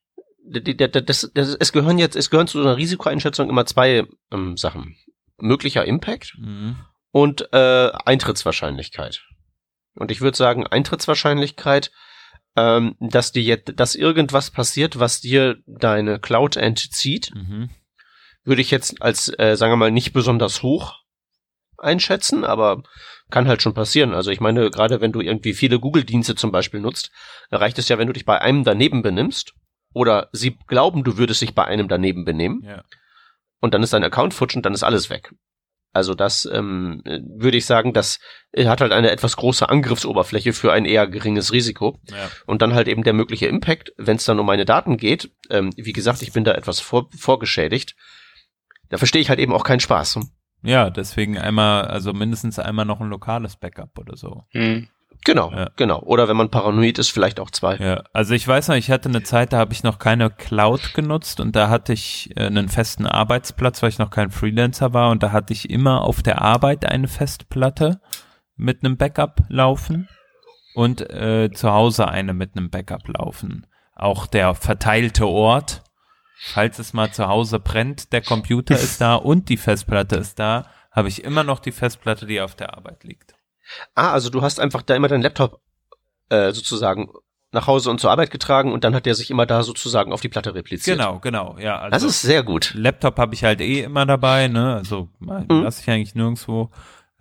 D- Das, das, es gehören jetzt, es gehören zu einer Risikoeinschätzung immer zwei ähm, Sachen. Möglicher Impact Mhm. und äh, Eintrittswahrscheinlichkeit. Und ich würde sagen, Eintrittswahrscheinlichkeit, ähm, dass dir jetzt, dass irgendwas passiert, was dir deine Cloud entzieht, Mhm. würde ich jetzt als, äh, sagen wir mal, nicht besonders hoch einschätzen, aber kann halt schon passieren. Also ich meine, gerade wenn du irgendwie viele Google-Dienste zum Beispiel nutzt, reicht es ja, wenn du dich bei einem daneben benimmst oder sie glauben, du würdest dich bei einem daneben benehmen Ja. und dann ist dein Account futsch und dann ist alles weg. Also das ähm, äh, würde ich sagen, das äh, hat halt eine etwas große Angriffsoberfläche für ein eher geringes Risiko. Ja. Und dann halt eben der mögliche Impact, wenn es dann um meine Daten geht. Ähm, wie gesagt, ich bin da etwas vor, vorgeschädigt. Da verstehe ich halt eben auch keinen Spaß. ja, deswegen einmal, also mindestens einmal noch ein lokales Backup oder so. hm, Genau, Ja. genau. Oder wenn man paranoid ist, vielleicht auch zwei. Ja, also ich weiß noch, ich hatte eine Zeit, da habe ich noch keine Cloud genutzt und da hatte ich äh, einen festen Arbeitsplatz, weil ich noch kein Freelancer war und da hatte ich immer auf der Arbeit eine Festplatte mit einem Backup laufen und äh, zu Hause eine mit einem Backup laufen. Auch der verteilte Ort, falls es mal zu Hause brennt, der Computer ist da und die Festplatte ist da, habe ich immer noch die Festplatte, die auf der Arbeit liegt. Ah, also du hast einfach da immer deinen Laptop äh, sozusagen nach Hause und zur Arbeit getragen und dann hat der sich immer da sozusagen auf die Platte repliziert. Genau, genau, ja. Also Das ist sehr gut. Laptop habe ich halt eh immer dabei, ne? Also Mhm. lasse ich eigentlich nirgendwo.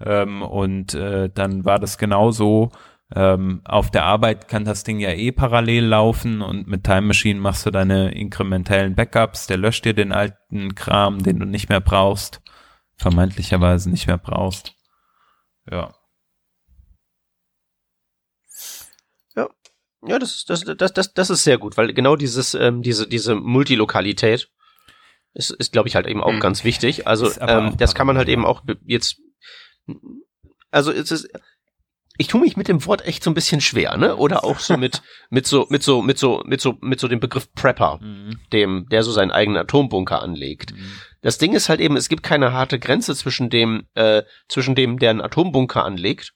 Ähm, und äh, dann war das genauso. Ähm, auf der Arbeit kann das Ding ja eh parallel laufen und mit Time Machine machst du deine inkrementellen Backups. Der löscht dir den alten Kram, den du nicht mehr brauchst, vermeintlicherweise nicht mehr brauchst. Ja. Ja, das, ist- das, das, das, das ist sehr gut, weil genau dieses, ähm, diese, diese Multilokalität ist, ist glaube ich, halt eben auch Mhm. ganz wichtig. Also ähm, das kann man halt eben auch jetzt. Also es ist. Ich tue mich mit dem Wort echt so ein bisschen schwer, ne? Oder auch so mit mit so mit so mit so mit so mit so dem Begriff Prepper, Mhm. dem der so seinen eigenen Atombunker anlegt. Mhm. Das Ding ist halt eben, es gibt keine harte Grenze zwischen dem, äh, zwischen dem, der einen Atombunker anlegt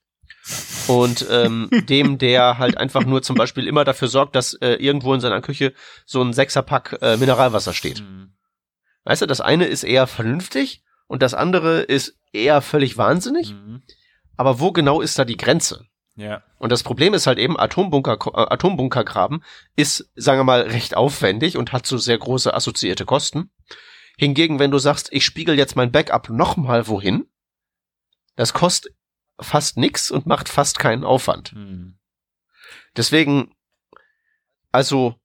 und ähm, dem, der halt einfach nur zum Beispiel immer dafür sorgt, dass äh, irgendwo in seiner Küche so ein Sechserpack äh, Mineralwasser steht. Mhm. Weißt du, das eine ist eher vernünftig und das andere ist eher völlig wahnsinnig. Mhm. Aber wo genau ist da die Grenze? Ja. Und das Problem ist halt eben, Atombunker, äh, Atombunkergraben ist, sagen wir mal, recht aufwendig und hat so sehr große assoziierte Kosten. Hingegen, wenn du sagst, ich spiegel jetzt mein Backup nochmal wohin, das kostet fast nix und macht fast keinen Aufwand. Hm. Deswegen, also,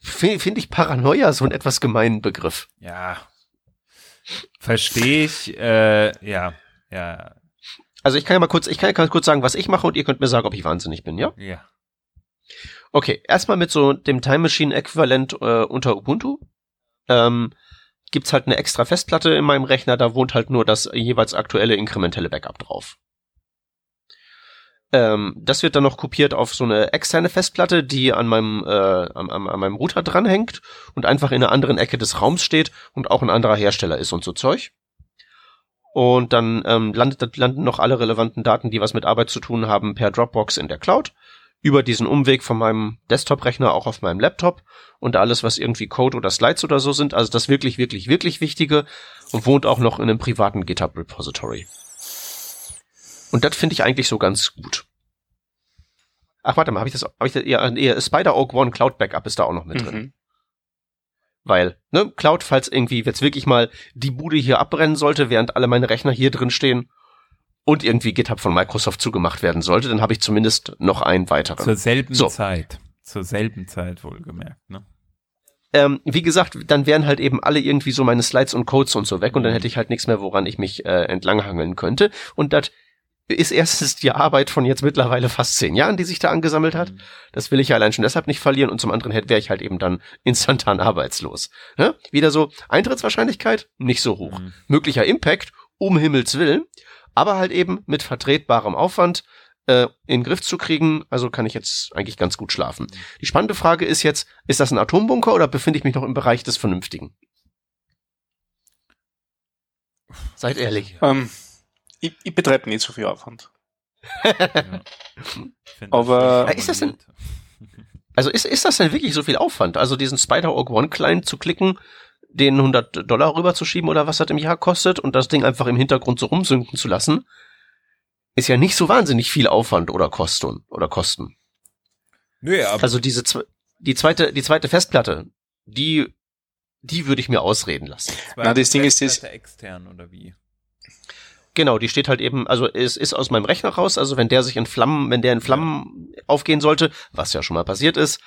finde find ich Paranoia so ein etwas gemeinen Begriff. Ja. Verstehe ich, äh, ja, ja, Also ich kann ja mal kurz, ich kann ja kurz sagen, was ich mache und ihr könnt mir sagen, ob ich wahnsinnig bin, ja? ja. Okay, erstmal mit so dem Time Machine Äquivalent äh, unter Ubuntu. Ähm, gibt's halt eine extra Festplatte in meinem Rechner, da wohnt halt nur das jeweils aktuelle inkrementelle Backup drauf. Ähm, das wird dann noch kopiert auf so eine externe Festplatte, die an meinem, äh, an, an, meinem Router dranhängt und einfach in einer anderen Ecke des Raums steht und auch ein anderer Hersteller ist und so Zeug. Und dann ähm, landet, landen noch alle relevanten Daten, die was mit Arbeit zu tun haben, per Dropbox in der Cloud. Über diesen Umweg von meinem Desktop-Rechner auch auf meinem Laptop und alles, was irgendwie Code oder Slides oder so sind, also das wirklich, wirklich, wirklich Wichtige und wohnt auch noch in einem privaten GitHub-Repository. Und das finde ich eigentlich so ganz gut. Ach, warte mal, habe ich das, habe ich das, ja, ja, Spider Oak One Cloud Backup ist da auch noch mit drin. Mhm. Weil, ne, Cloud, falls irgendwie jetzt wirklich mal die Bude hier abbrennen sollte, während alle meine Rechner hier drin stehen und irgendwie GitHub von Microsoft zugemacht werden sollte, dann habe ich zumindest noch einen weiteren. Zur selben So. Zeit. Zur selben Zeit wohlgemerkt, ne? ähm, wie gesagt, dann wären halt eben alle irgendwie so meine Slides und Codes und so weg und dann hätte ich halt nichts mehr, woran ich mich äh, entlanghangeln könnte. Und das ist erstens die Arbeit von jetzt mittlerweile fast zehn Jahren, die sich da angesammelt hat. Das will ich ja allein schon deshalb nicht verlieren und zum anderen wäre ich halt eben dann instantan arbeitslos. Ne? Wieder so, Eintrittswahrscheinlichkeit nicht so hoch. Mhm. Möglicher Impact, um Himmels Willen, aber halt eben mit vertretbarem Aufwand äh, in den Griff zu kriegen, also kann ich jetzt eigentlich ganz gut schlafen. Die spannende Frage ist jetzt, ist das ein Atombunker oder befinde ich mich noch im Bereich des Vernünftigen? Seid ehrlich. Ähm, ich, ich betreibe nicht so viel Aufwand. Ja. Aber- ist das denn-. Also ist, ist das denn wirklich so viel Aufwand? Also diesen Spider-Oak One Client zu klicken, den 100 Dollar rüberzuschieben oder was das im Jahr kostet und das Ding einfach im Hintergrund so rumsünken zu lassen, ist ja nicht so wahnsinnig viel Aufwand oder Kosten oder Kosten. Nö, aber Also diese die zweite die zweite Festplatte, die die würde ich mir ausreden lassen. Na, das Ding ist das- extern oder wie? Genau, die steht halt eben, also es ist aus meinem Rechner raus, also wenn der sich in Flammen, wenn der in Flammen aufgehen sollte, was ja schon mal passiert ist,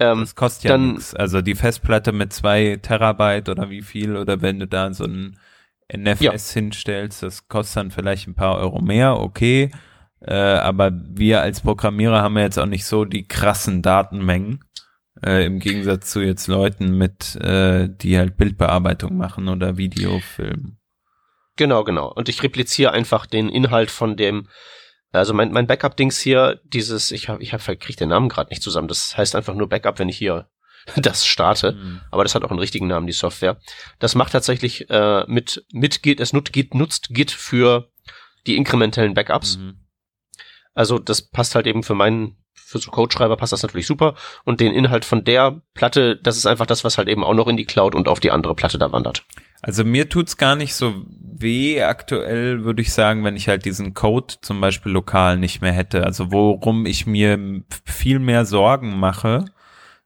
ähm, Das kostet ja dann- nichts. Also die Festplatte mit zwei Terabyte oder wie viel oder wenn du da so ein NFS hinstellst, das kostet dann vielleicht ein paar Euro mehr, okay. Äh, aber wir als Programmierer haben ja jetzt auch nicht so die krassen Datenmengen. Äh, Im Gegensatz zu jetzt Leuten mit, äh, die halt Bildbearbeitung machen oder Videofilm. Genau, genau. Und ich repliziere einfach den Inhalt von dem, also mein, mein Backup-Dings hier, dieses, ich habe, ich hab, krieg den Namen gerade nicht zusammen. Das heißt einfach nur Backup, wenn ich hier das starte. Hm. Aber das hat auch einen richtigen Namen, die Software. Das macht tatsächlich äh, mit, mit Git, es nutzt Git, nutzt Git für die inkrementellen Backups. Mhm. Also das passt halt eben für meinen, für so Codeschreiber passt das natürlich super. Und den Inhalt von der Platte, das ist einfach das, was halt eben auch noch in die Cloud und auf die andere Platte da wandert. Also mir tut's gar nicht so weh aktuell, würde ich sagen, wenn ich halt diesen Code zum Beispiel lokal nicht mehr hätte. Also worum ich mir viel mehr Sorgen mache,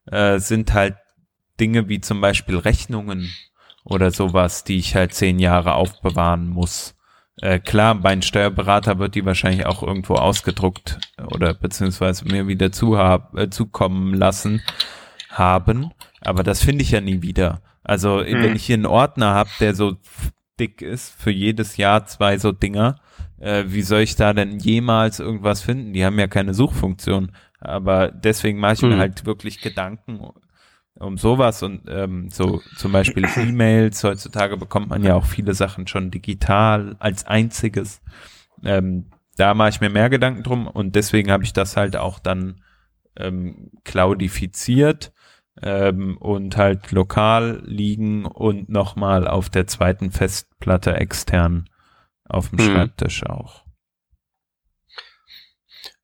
äh, sind halt Dinge wie zum Beispiel Rechnungen oder sowas, die ich halt zehn Jahre aufbewahren muss. Äh, klar, mein Steuerberater wird die wahrscheinlich auch irgendwo ausgedruckt oder beziehungsweise mir wieder zu hab, äh, zukommen lassen haben, aber das finde ich ja nie wieder. Also wenn ich hier einen Ordner habe, der so dick ist, für jedes Jahr zwei so Dinger, äh, wie soll ich da denn jemals irgendwas finden? Die haben ja keine Suchfunktion. Aber deswegen mache ich mir Mhm. halt wirklich Gedanken um sowas und ähm, so zum Beispiel E-Mails. Heutzutage bekommt man ja auch viele Sachen schon digital als einziges. Ähm, da mache ich mir mehr Gedanken drum und deswegen habe ich das halt auch dann ähm, cloudifiziert ähm, und halt lokal liegen und nochmal auf der zweiten Festplatte extern auf dem Mhm. Schreibtisch auch.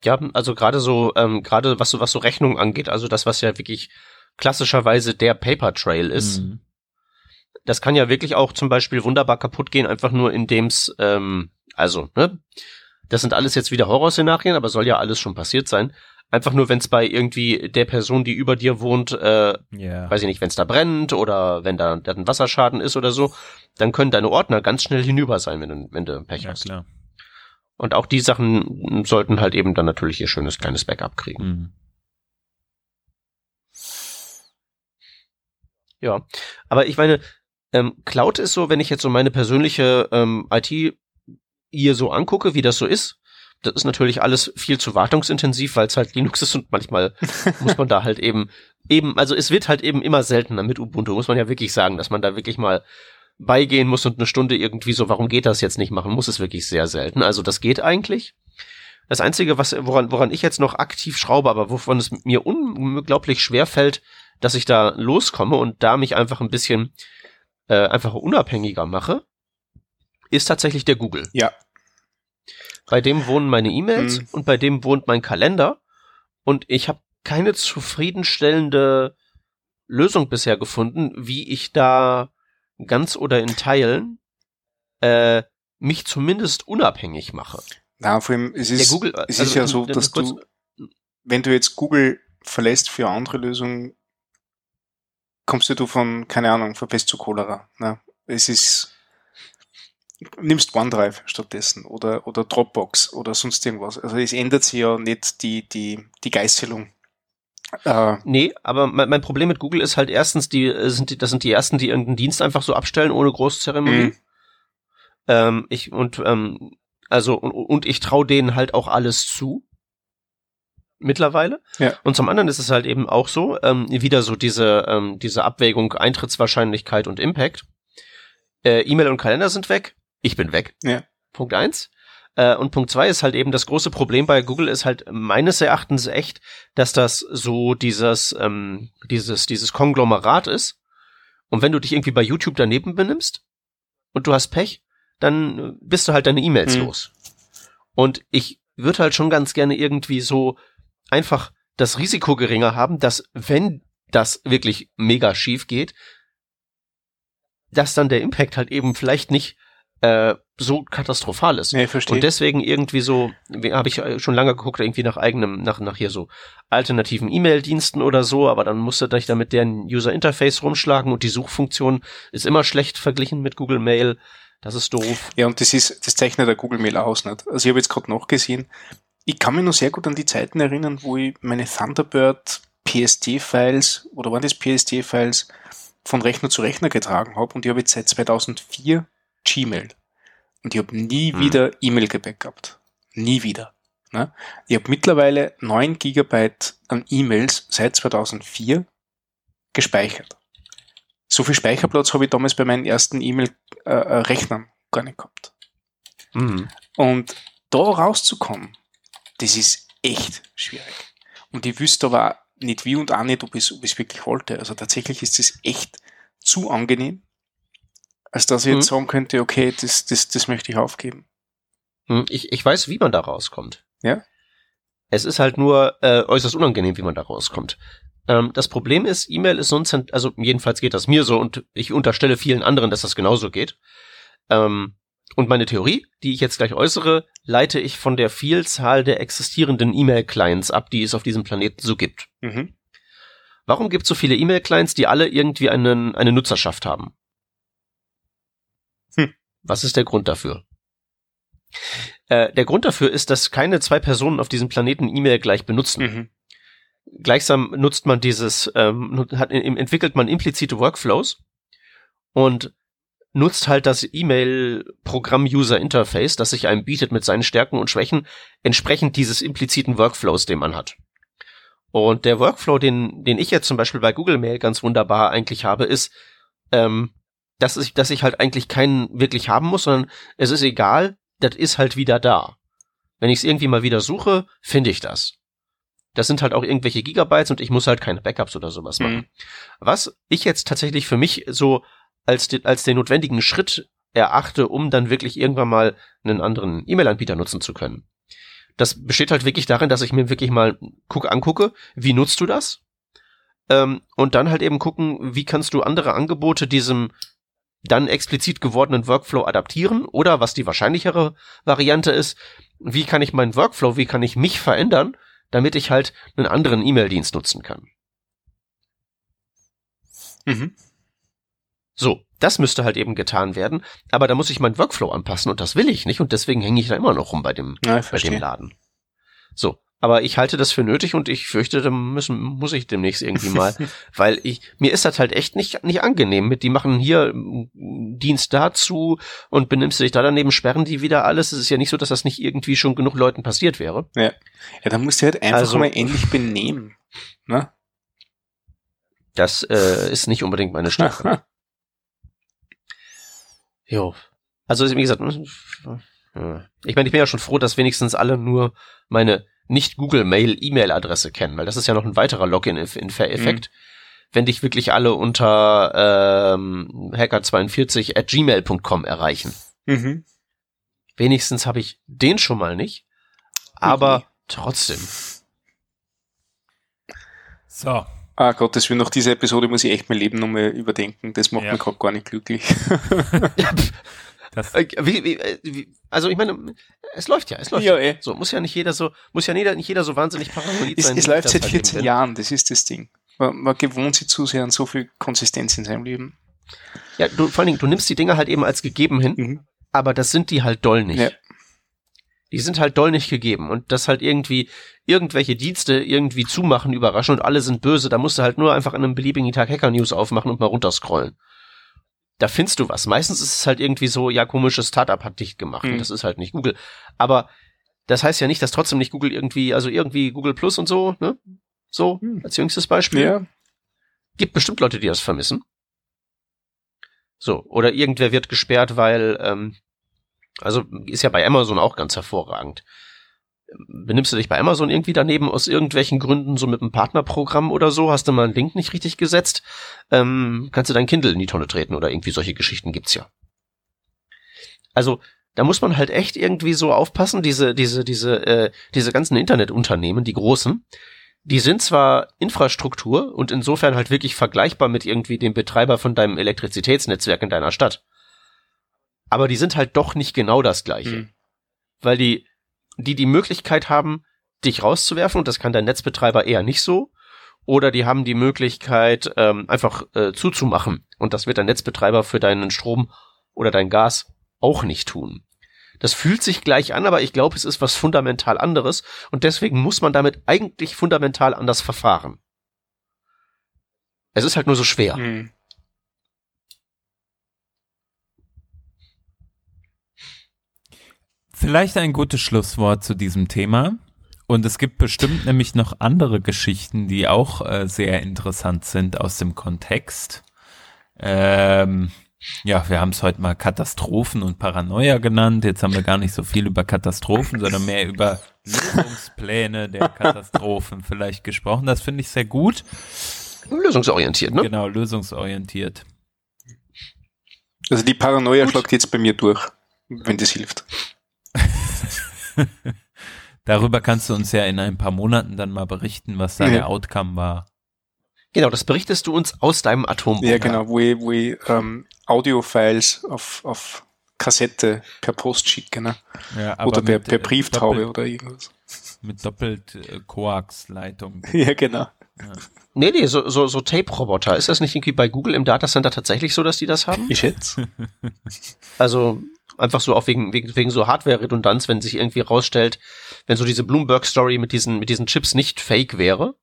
Ja, also gerade so, ähm, gerade was so, was so Rechnung angeht, also das, was ja wirklich klassischerweise der Paper Trail ist, Mhm. das kann ja wirklich auch zum Beispiel wunderbar kaputt gehen, einfach nur indem es, ähm, also, ne, Das sind alles jetzt wieder Horrorszenarien, aber soll ja alles schon passiert sein. Einfach nur, wenn es bei irgendwie der Person, die über dir wohnt, äh, Ja. weiß ich nicht, wenn es da brennt oder wenn da, da ein Wasserschaden ist oder so, dann können deine Ordner ganz schnell hinüber sein, wenn du, wenn du Pech Ja, hast. klar. Und auch die Sachen sollten halt eben dann natürlich ihr schönes kleines Backup kriegen. Mhm. Ja, aber ich meine, ähm, Cloud ist so, wenn ich jetzt so meine persönliche ähm, IT ihr so angucke, wie das so ist, das ist natürlich alles viel zu wartungsintensiv, weil es halt Linux ist und manchmal muss man da halt eben eben, also es wird halt eben immer seltener mit Ubuntu, muss man ja wirklich sagen, dass man da wirklich mal beigehen muss und eine Stunde irgendwie so, warum geht das jetzt nicht machen, muss es wirklich sehr selten. Also das geht eigentlich. Das Einzige, was, woran, woran ich jetzt noch aktiv schraube, aber wovon es mir unglaublich schwer fällt, dass ich da loskomme und da mich einfach ein bisschen äh, einfach unabhängiger mache, ist tatsächlich der Google. Ja. Bei dem wohnen meine E-Mails Mhm. und bei dem wohnt mein Kalender und ich habe keine zufriedenstellende Lösung bisher gefunden, wie ich da ganz oder in Teilen äh, mich zumindest unabhängig mache. Na, vor allem, es ist, Google, es also, ist ja so, dass du, wenn du jetzt Google verlässt für andere Lösungen, kommst du von, keine Ahnung, von Pest zu Cholera. Ne? Es ist, nimmst OneDrive stattdessen oder, oder Dropbox oder sonst irgendwas. Also es ändert sich ja nicht die, die, die Geißelung. Äh, Nee, aber mein, mein Problem mit Google ist halt erstens, die äh, sind die, das sind die ersten, die irgendeinen Dienst einfach so abstellen ohne Großzeremonie. Mhm. Ähm, ich und ähm, also und, und ich traue denen halt auch alles zu. Mittlerweile. Ja. Und zum anderen ist es halt eben auch so, ähm, wieder so diese, ähm, diese Abwägung Eintrittswahrscheinlichkeit und Impact. Äh, E-Mail und Kalender sind weg. Ich bin weg. Ja. Punkt eins. Äh, und Punkt zwei ist halt eben das große Problem bei Google ist halt meines Erachtens echt, dass das so dieses, ähm, dieses, dieses Konglomerat ist. Und wenn du dich irgendwie bei YouTube daneben benimmst und du hast Pech, dann äh, bist du halt deine E-Mails Mhm. los. Und ich würde halt schon ganz gerne irgendwie so einfach das Risiko geringer haben, dass wenn das wirklich mega schief geht, dass dann der Impact halt eben vielleicht nicht äh, so katastrophal ist. Nee, verstehe. Und deswegen irgendwie so, habe ich äh, schon lange geguckt, irgendwie nach eigenem, nach, nach hier so alternativen E-Mail-Diensten oder so, aber dann musste ich da mit deren User Interface rumschlagen und die Suchfunktion ist immer schlecht verglichen mit Google Mail. Das ist doof. Ja, und das ist, das zeichnet der Google Mail aus, nicht? Also ich habe jetzt gerade nachgesehen, ich kann mich noch sehr gut an die Zeiten erinnern, wo ich meine Thunderbird PSD-Files oder waren das PSD-Files von Rechner zu Rechner getragen habe und ich habe jetzt seit 2004 Gmail. Und ich habe nie Hm. wieder E-Mail gebackupt. Nie wieder. Ne? Ich habe mittlerweile 9 Gigabyte an E-Mails seit 2004 gespeichert. So viel Speicherplatz habe ich damals bei meinen ersten E-Mail-Rechnern gar nicht gehabt. Mhm. Und da rauszukommen, das ist echt schwierig. Und ich wüsste aber nicht wie und auch nicht, ob ich es wirklich wollte. Also tatsächlich ist es echt zu angenehm, als dass ich jetzt Mhm. sagen könnte, okay, das, das, das möchte ich aufgeben. Hm, Ich, ich weiß, wie man da rauskommt. Ja? Es ist halt nur äh, äußerst unangenehm, wie man da rauskommt. Ähm, das Problem ist, E-Mail ist so ein also jedenfalls geht das mir so und ich unterstelle vielen anderen, dass das genauso geht. Ähm, und meine Theorie, die ich jetzt gleich äußere, leite ich von der Vielzahl der existierenden E-Mail-Clients ab, die es auf diesem Planeten so gibt. Mhm. Warum gibt es so viele E-Mail-Clients, die alle irgendwie einen, eine Nutzerschaft haben? Was ist der Grund dafür? Äh, der Grund dafür ist, dass keine zwei Personen auf diesem Planeten E-Mail gleich benutzen. Mhm. Gleichsam nutzt man dieses, ähm, hat, entwickelt man implizite Workflows und nutzt halt das E-Mail-Programm-User-Interface, das sich einem bietet mit seinen Stärken und Schwächen, entsprechend dieses impliziten Workflows, den man hat. Und der Workflow, den, den ich jetzt zum Beispiel bei Google Mail ganz wunderbar eigentlich habe, ist, ähm, dass ich, dass ich halt eigentlich keinen wirklich haben muss, sondern es ist egal, das ist halt wieder da. Wenn ich es irgendwie mal wieder suche, finde ich das. Das sind halt auch irgendwelche Gigabytes und ich muss halt keine Backups oder sowas machen. Mhm. Was ich jetzt tatsächlich für mich so als, de, als den notwendigen Schritt erachte, um dann wirklich irgendwann mal einen anderen E-Mail-Anbieter nutzen zu können. Das besteht halt wirklich darin, dass ich mir wirklich mal guck, angucke, wie nutzt du das? Ähm, und dann halt eben gucken, wie kannst du andere Angebote diesem dann explizit gewordenen Workflow adaptieren oder was die wahrscheinlichere Variante ist, wie kann ich meinen Workflow, wie kann ich mich verändern, damit ich halt einen anderen E-Mail-Dienst nutzen kann. Mhm. So, das müsste halt eben getan werden, aber da muss ich meinen Workflow anpassen und das will ich nicht und deswegen hänge ich da immer noch rum bei dem, ja, bei dem Laden. So, aber ich halte das für nötig und ich fürchte, da müssen, muss ich demnächst irgendwie mal, weil ich, mir ist das halt echt nicht, nicht angenehm mit, die machen hier Dienst dazu und benimmst du dich da daneben, sperren die wieder alles. Es ist ja nicht so, dass das nicht irgendwie schon genug Leuten passiert wäre. Ja, ja dann musst du halt einfach also, mal endlich benehmen, ne? Das äh, ist nicht unbedingt meine Stärke. jo. Also wie gesagt, ich meine, ich bin ja schon froh, dass wenigstens alle nur meine nicht Google Mail E-Mail-Adresse kennen, weil das ist ja noch ein weiterer Login-Effekt. Mhm. Wenn dich wirklich alle unter ähm, hacker42 at gmail.com erreichen. Mhm. Wenigstens habe ich den schon mal nicht. Aber okay. trotzdem. So. Ah Gott, das will noch diese Episode muss ich echt mein Leben nochmal überdenken. Das macht ja. mich gerade gar nicht glücklich. Das äh, wie, wie, äh, wie, also ich meine, es läuft ja, es läuft ja. Eh. So muss ja nicht jeder so, muss ja nicht, nicht jeder so wahnsinnig paranoid sein. Es, es läuft seit 14 Jahren, das ist das Ding. Man, man gewohnt sich zu sehr an so viel Konsistenz in seinem Leben. Ja, du, vor allen Dingen, du nimmst die Dinge halt eben als gegeben hin, mhm. aber das sind die halt doll nicht. Ja. Die sind halt doll nicht gegeben und das halt irgendwie irgendwelche Dienste irgendwie zumachen, überraschen und alle sind böse, da musst du halt nur einfach an einem beliebigen Tag Hacker News aufmachen und mal runterscrollen da findest du was. Meistens ist es halt irgendwie so, ja, komisches Startup hat dicht gemacht. Mhm. Das ist halt nicht Google. Aber das heißt ja nicht, dass trotzdem nicht Google irgendwie, also irgendwie Google Plus und so, ne? So, mhm. als jüngstes Beispiel. Ja. Gibt bestimmt Leute, die das vermissen. So, oder irgendwer wird gesperrt, weil, ähm, also ist ja bei Amazon auch ganz hervorragend benimmst du dich bei Amazon irgendwie daneben aus irgendwelchen Gründen, so mit einem Partnerprogramm oder so, hast du mal einen Link nicht richtig gesetzt, ähm, kannst du dein Kindle in die Tonne treten oder irgendwie solche Geschichten gibt's ja. Also, da muss man halt echt irgendwie so aufpassen, diese, diese, diese, äh, diese ganzen Internetunternehmen, die großen, die sind zwar Infrastruktur und insofern halt wirklich vergleichbar mit irgendwie dem Betreiber von deinem Elektrizitätsnetzwerk in deiner Stadt. Aber die sind halt doch nicht genau das gleiche. Mhm. Weil die die die Möglichkeit haben, dich rauszuwerfen und das kann dein Netzbetreiber eher nicht so. Oder die haben die Möglichkeit, ähm, einfach äh, zuzumachen. Und das wird dein Netzbetreiber für deinen Strom oder dein Gas auch nicht tun. Das fühlt sich gleich an, aber ich glaube, es ist was fundamental anderes und deswegen muss man damit eigentlich fundamental anders verfahren. Es ist halt nur so schwer. Hm. Vielleicht ein gutes Schlusswort zu diesem Thema. Und es gibt bestimmt nämlich noch andere Geschichten, die auch äh, sehr interessant sind aus dem Kontext. Ähm, ja, wir haben es heute mal Katastrophen und Paranoia genannt. Jetzt haben wir gar nicht so viel über Katastrophen, sondern mehr über Lösungspläne der Katastrophen vielleicht gesprochen. Das finde ich sehr gut. Lösungsorientiert, ne? Genau, lösungsorientiert. Also die Paranoia gut. schlagt jetzt bei mir durch, wenn das hilft. Darüber kannst du uns ja in ein paar Monaten dann mal berichten, was da der Outcome war. Genau, das berichtest du uns aus deinem Atombunker. Ja, genau, wo ich, wo ich ähm, Audio-Files auf, auf Kassette per Post schicke, ne? Ja, oder per, per äh, Brieftaube doppelt, oder irgendwas. Mit doppelt äh, Koax-Leitung. ja, genau. Ja. Nee, nee, so, so, so Tape-Roboter. Ist das nicht irgendwie bei Google im Datacenter tatsächlich so, dass die das haben? Ich schätze. Also, Einfach so auch wegen, wegen, wegen so Hardware-Redundanz, wenn sich irgendwie rausstellt, wenn so diese Bloomberg-Story mit diesen, mit diesen Chips nicht fake wäre,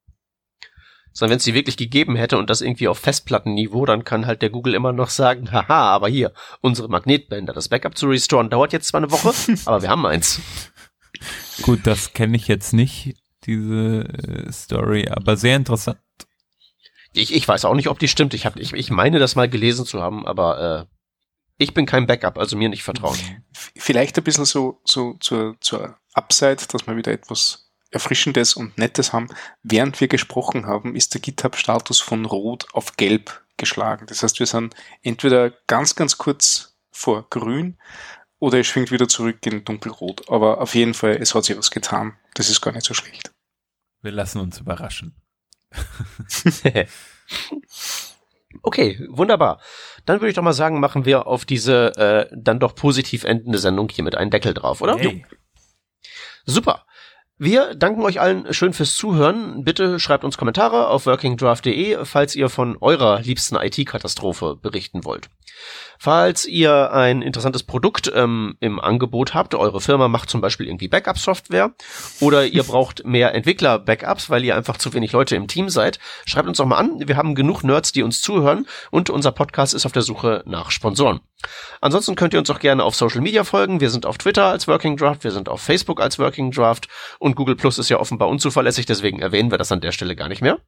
sondern wenn es sie wirklich gegeben hätte und das irgendwie auf Festplattenniveau, dann kann halt der Google immer noch sagen, haha, aber hier, unsere Magnetbänder, das Backup zu restoren, dauert jetzt zwar eine Woche, aber wir haben eins. Gut, das kenne ich jetzt nicht, diese äh, Story, aber sehr interessant. Ich, ich weiß auch nicht, ob die stimmt. Ich, hab, ich, ich meine, das mal gelesen zu haben, aber äh, ich bin kein Backup, also mir nicht vertrauen. Vielleicht ein bisschen so, so zur, zur Upside, dass wir wieder etwas Erfrischendes und Nettes haben. Während wir gesprochen haben, ist der GitHub-Status von Rot auf Gelb geschlagen. Das heißt, wir sind entweder ganz, ganz kurz vor Grün oder es schwingt wieder zurück in Dunkelrot. Aber auf jeden Fall, es hat sich was getan. Das ist gar nicht so schlecht. Wir lassen uns überraschen. Okay, wunderbar. Dann würde ich doch mal sagen, machen wir auf diese äh, dann doch positiv endende Sendung hier mit einen Deckel drauf, oder? Hey. Super. Wir danken euch allen schön fürs Zuhören. Bitte schreibt uns Kommentare auf workingdraft.de, falls ihr von eurer liebsten IT-Katastrophe berichten wollt. Falls ihr ein interessantes Produkt ähm, im Angebot habt, eure Firma macht zum Beispiel irgendwie Backup-Software oder ihr braucht mehr Entwickler-Backups, weil ihr einfach zu wenig Leute im Team seid, schreibt uns doch mal an. Wir haben genug Nerds, die uns zuhören und unser Podcast ist auf der Suche nach Sponsoren. Ansonsten könnt ihr uns auch gerne auf Social Media folgen. Wir sind auf Twitter als Working Draft, wir sind auf Facebook als Working Draft und Google Plus ist ja offenbar unzuverlässig, deswegen erwähnen wir das an der Stelle gar nicht mehr.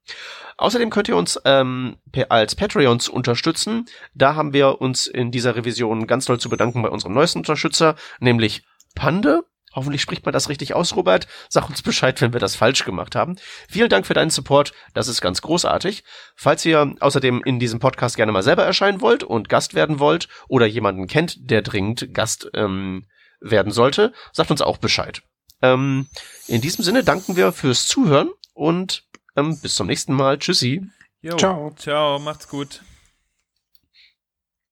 Außerdem könnt ihr uns ähm, als Patreons unterstützen. Da haben wir uns in dieser Revision ganz doll zu bedanken bei unserem neuesten Unterstützer, nämlich Pande. Hoffentlich spricht man das richtig aus, Robert. Sag uns Bescheid, wenn wir das falsch gemacht haben. Vielen Dank für deinen Support. Das ist ganz großartig. Falls ihr außerdem in diesem Podcast gerne mal selber erscheinen wollt und Gast werden wollt oder jemanden kennt, der dringend Gast ähm, werden sollte, sagt uns auch Bescheid. Ähm, in diesem Sinne danken wir fürs Zuhören und ähm, bis zum nächsten Mal. Tschüssi. Jo. Ciao. Ciao, macht's gut.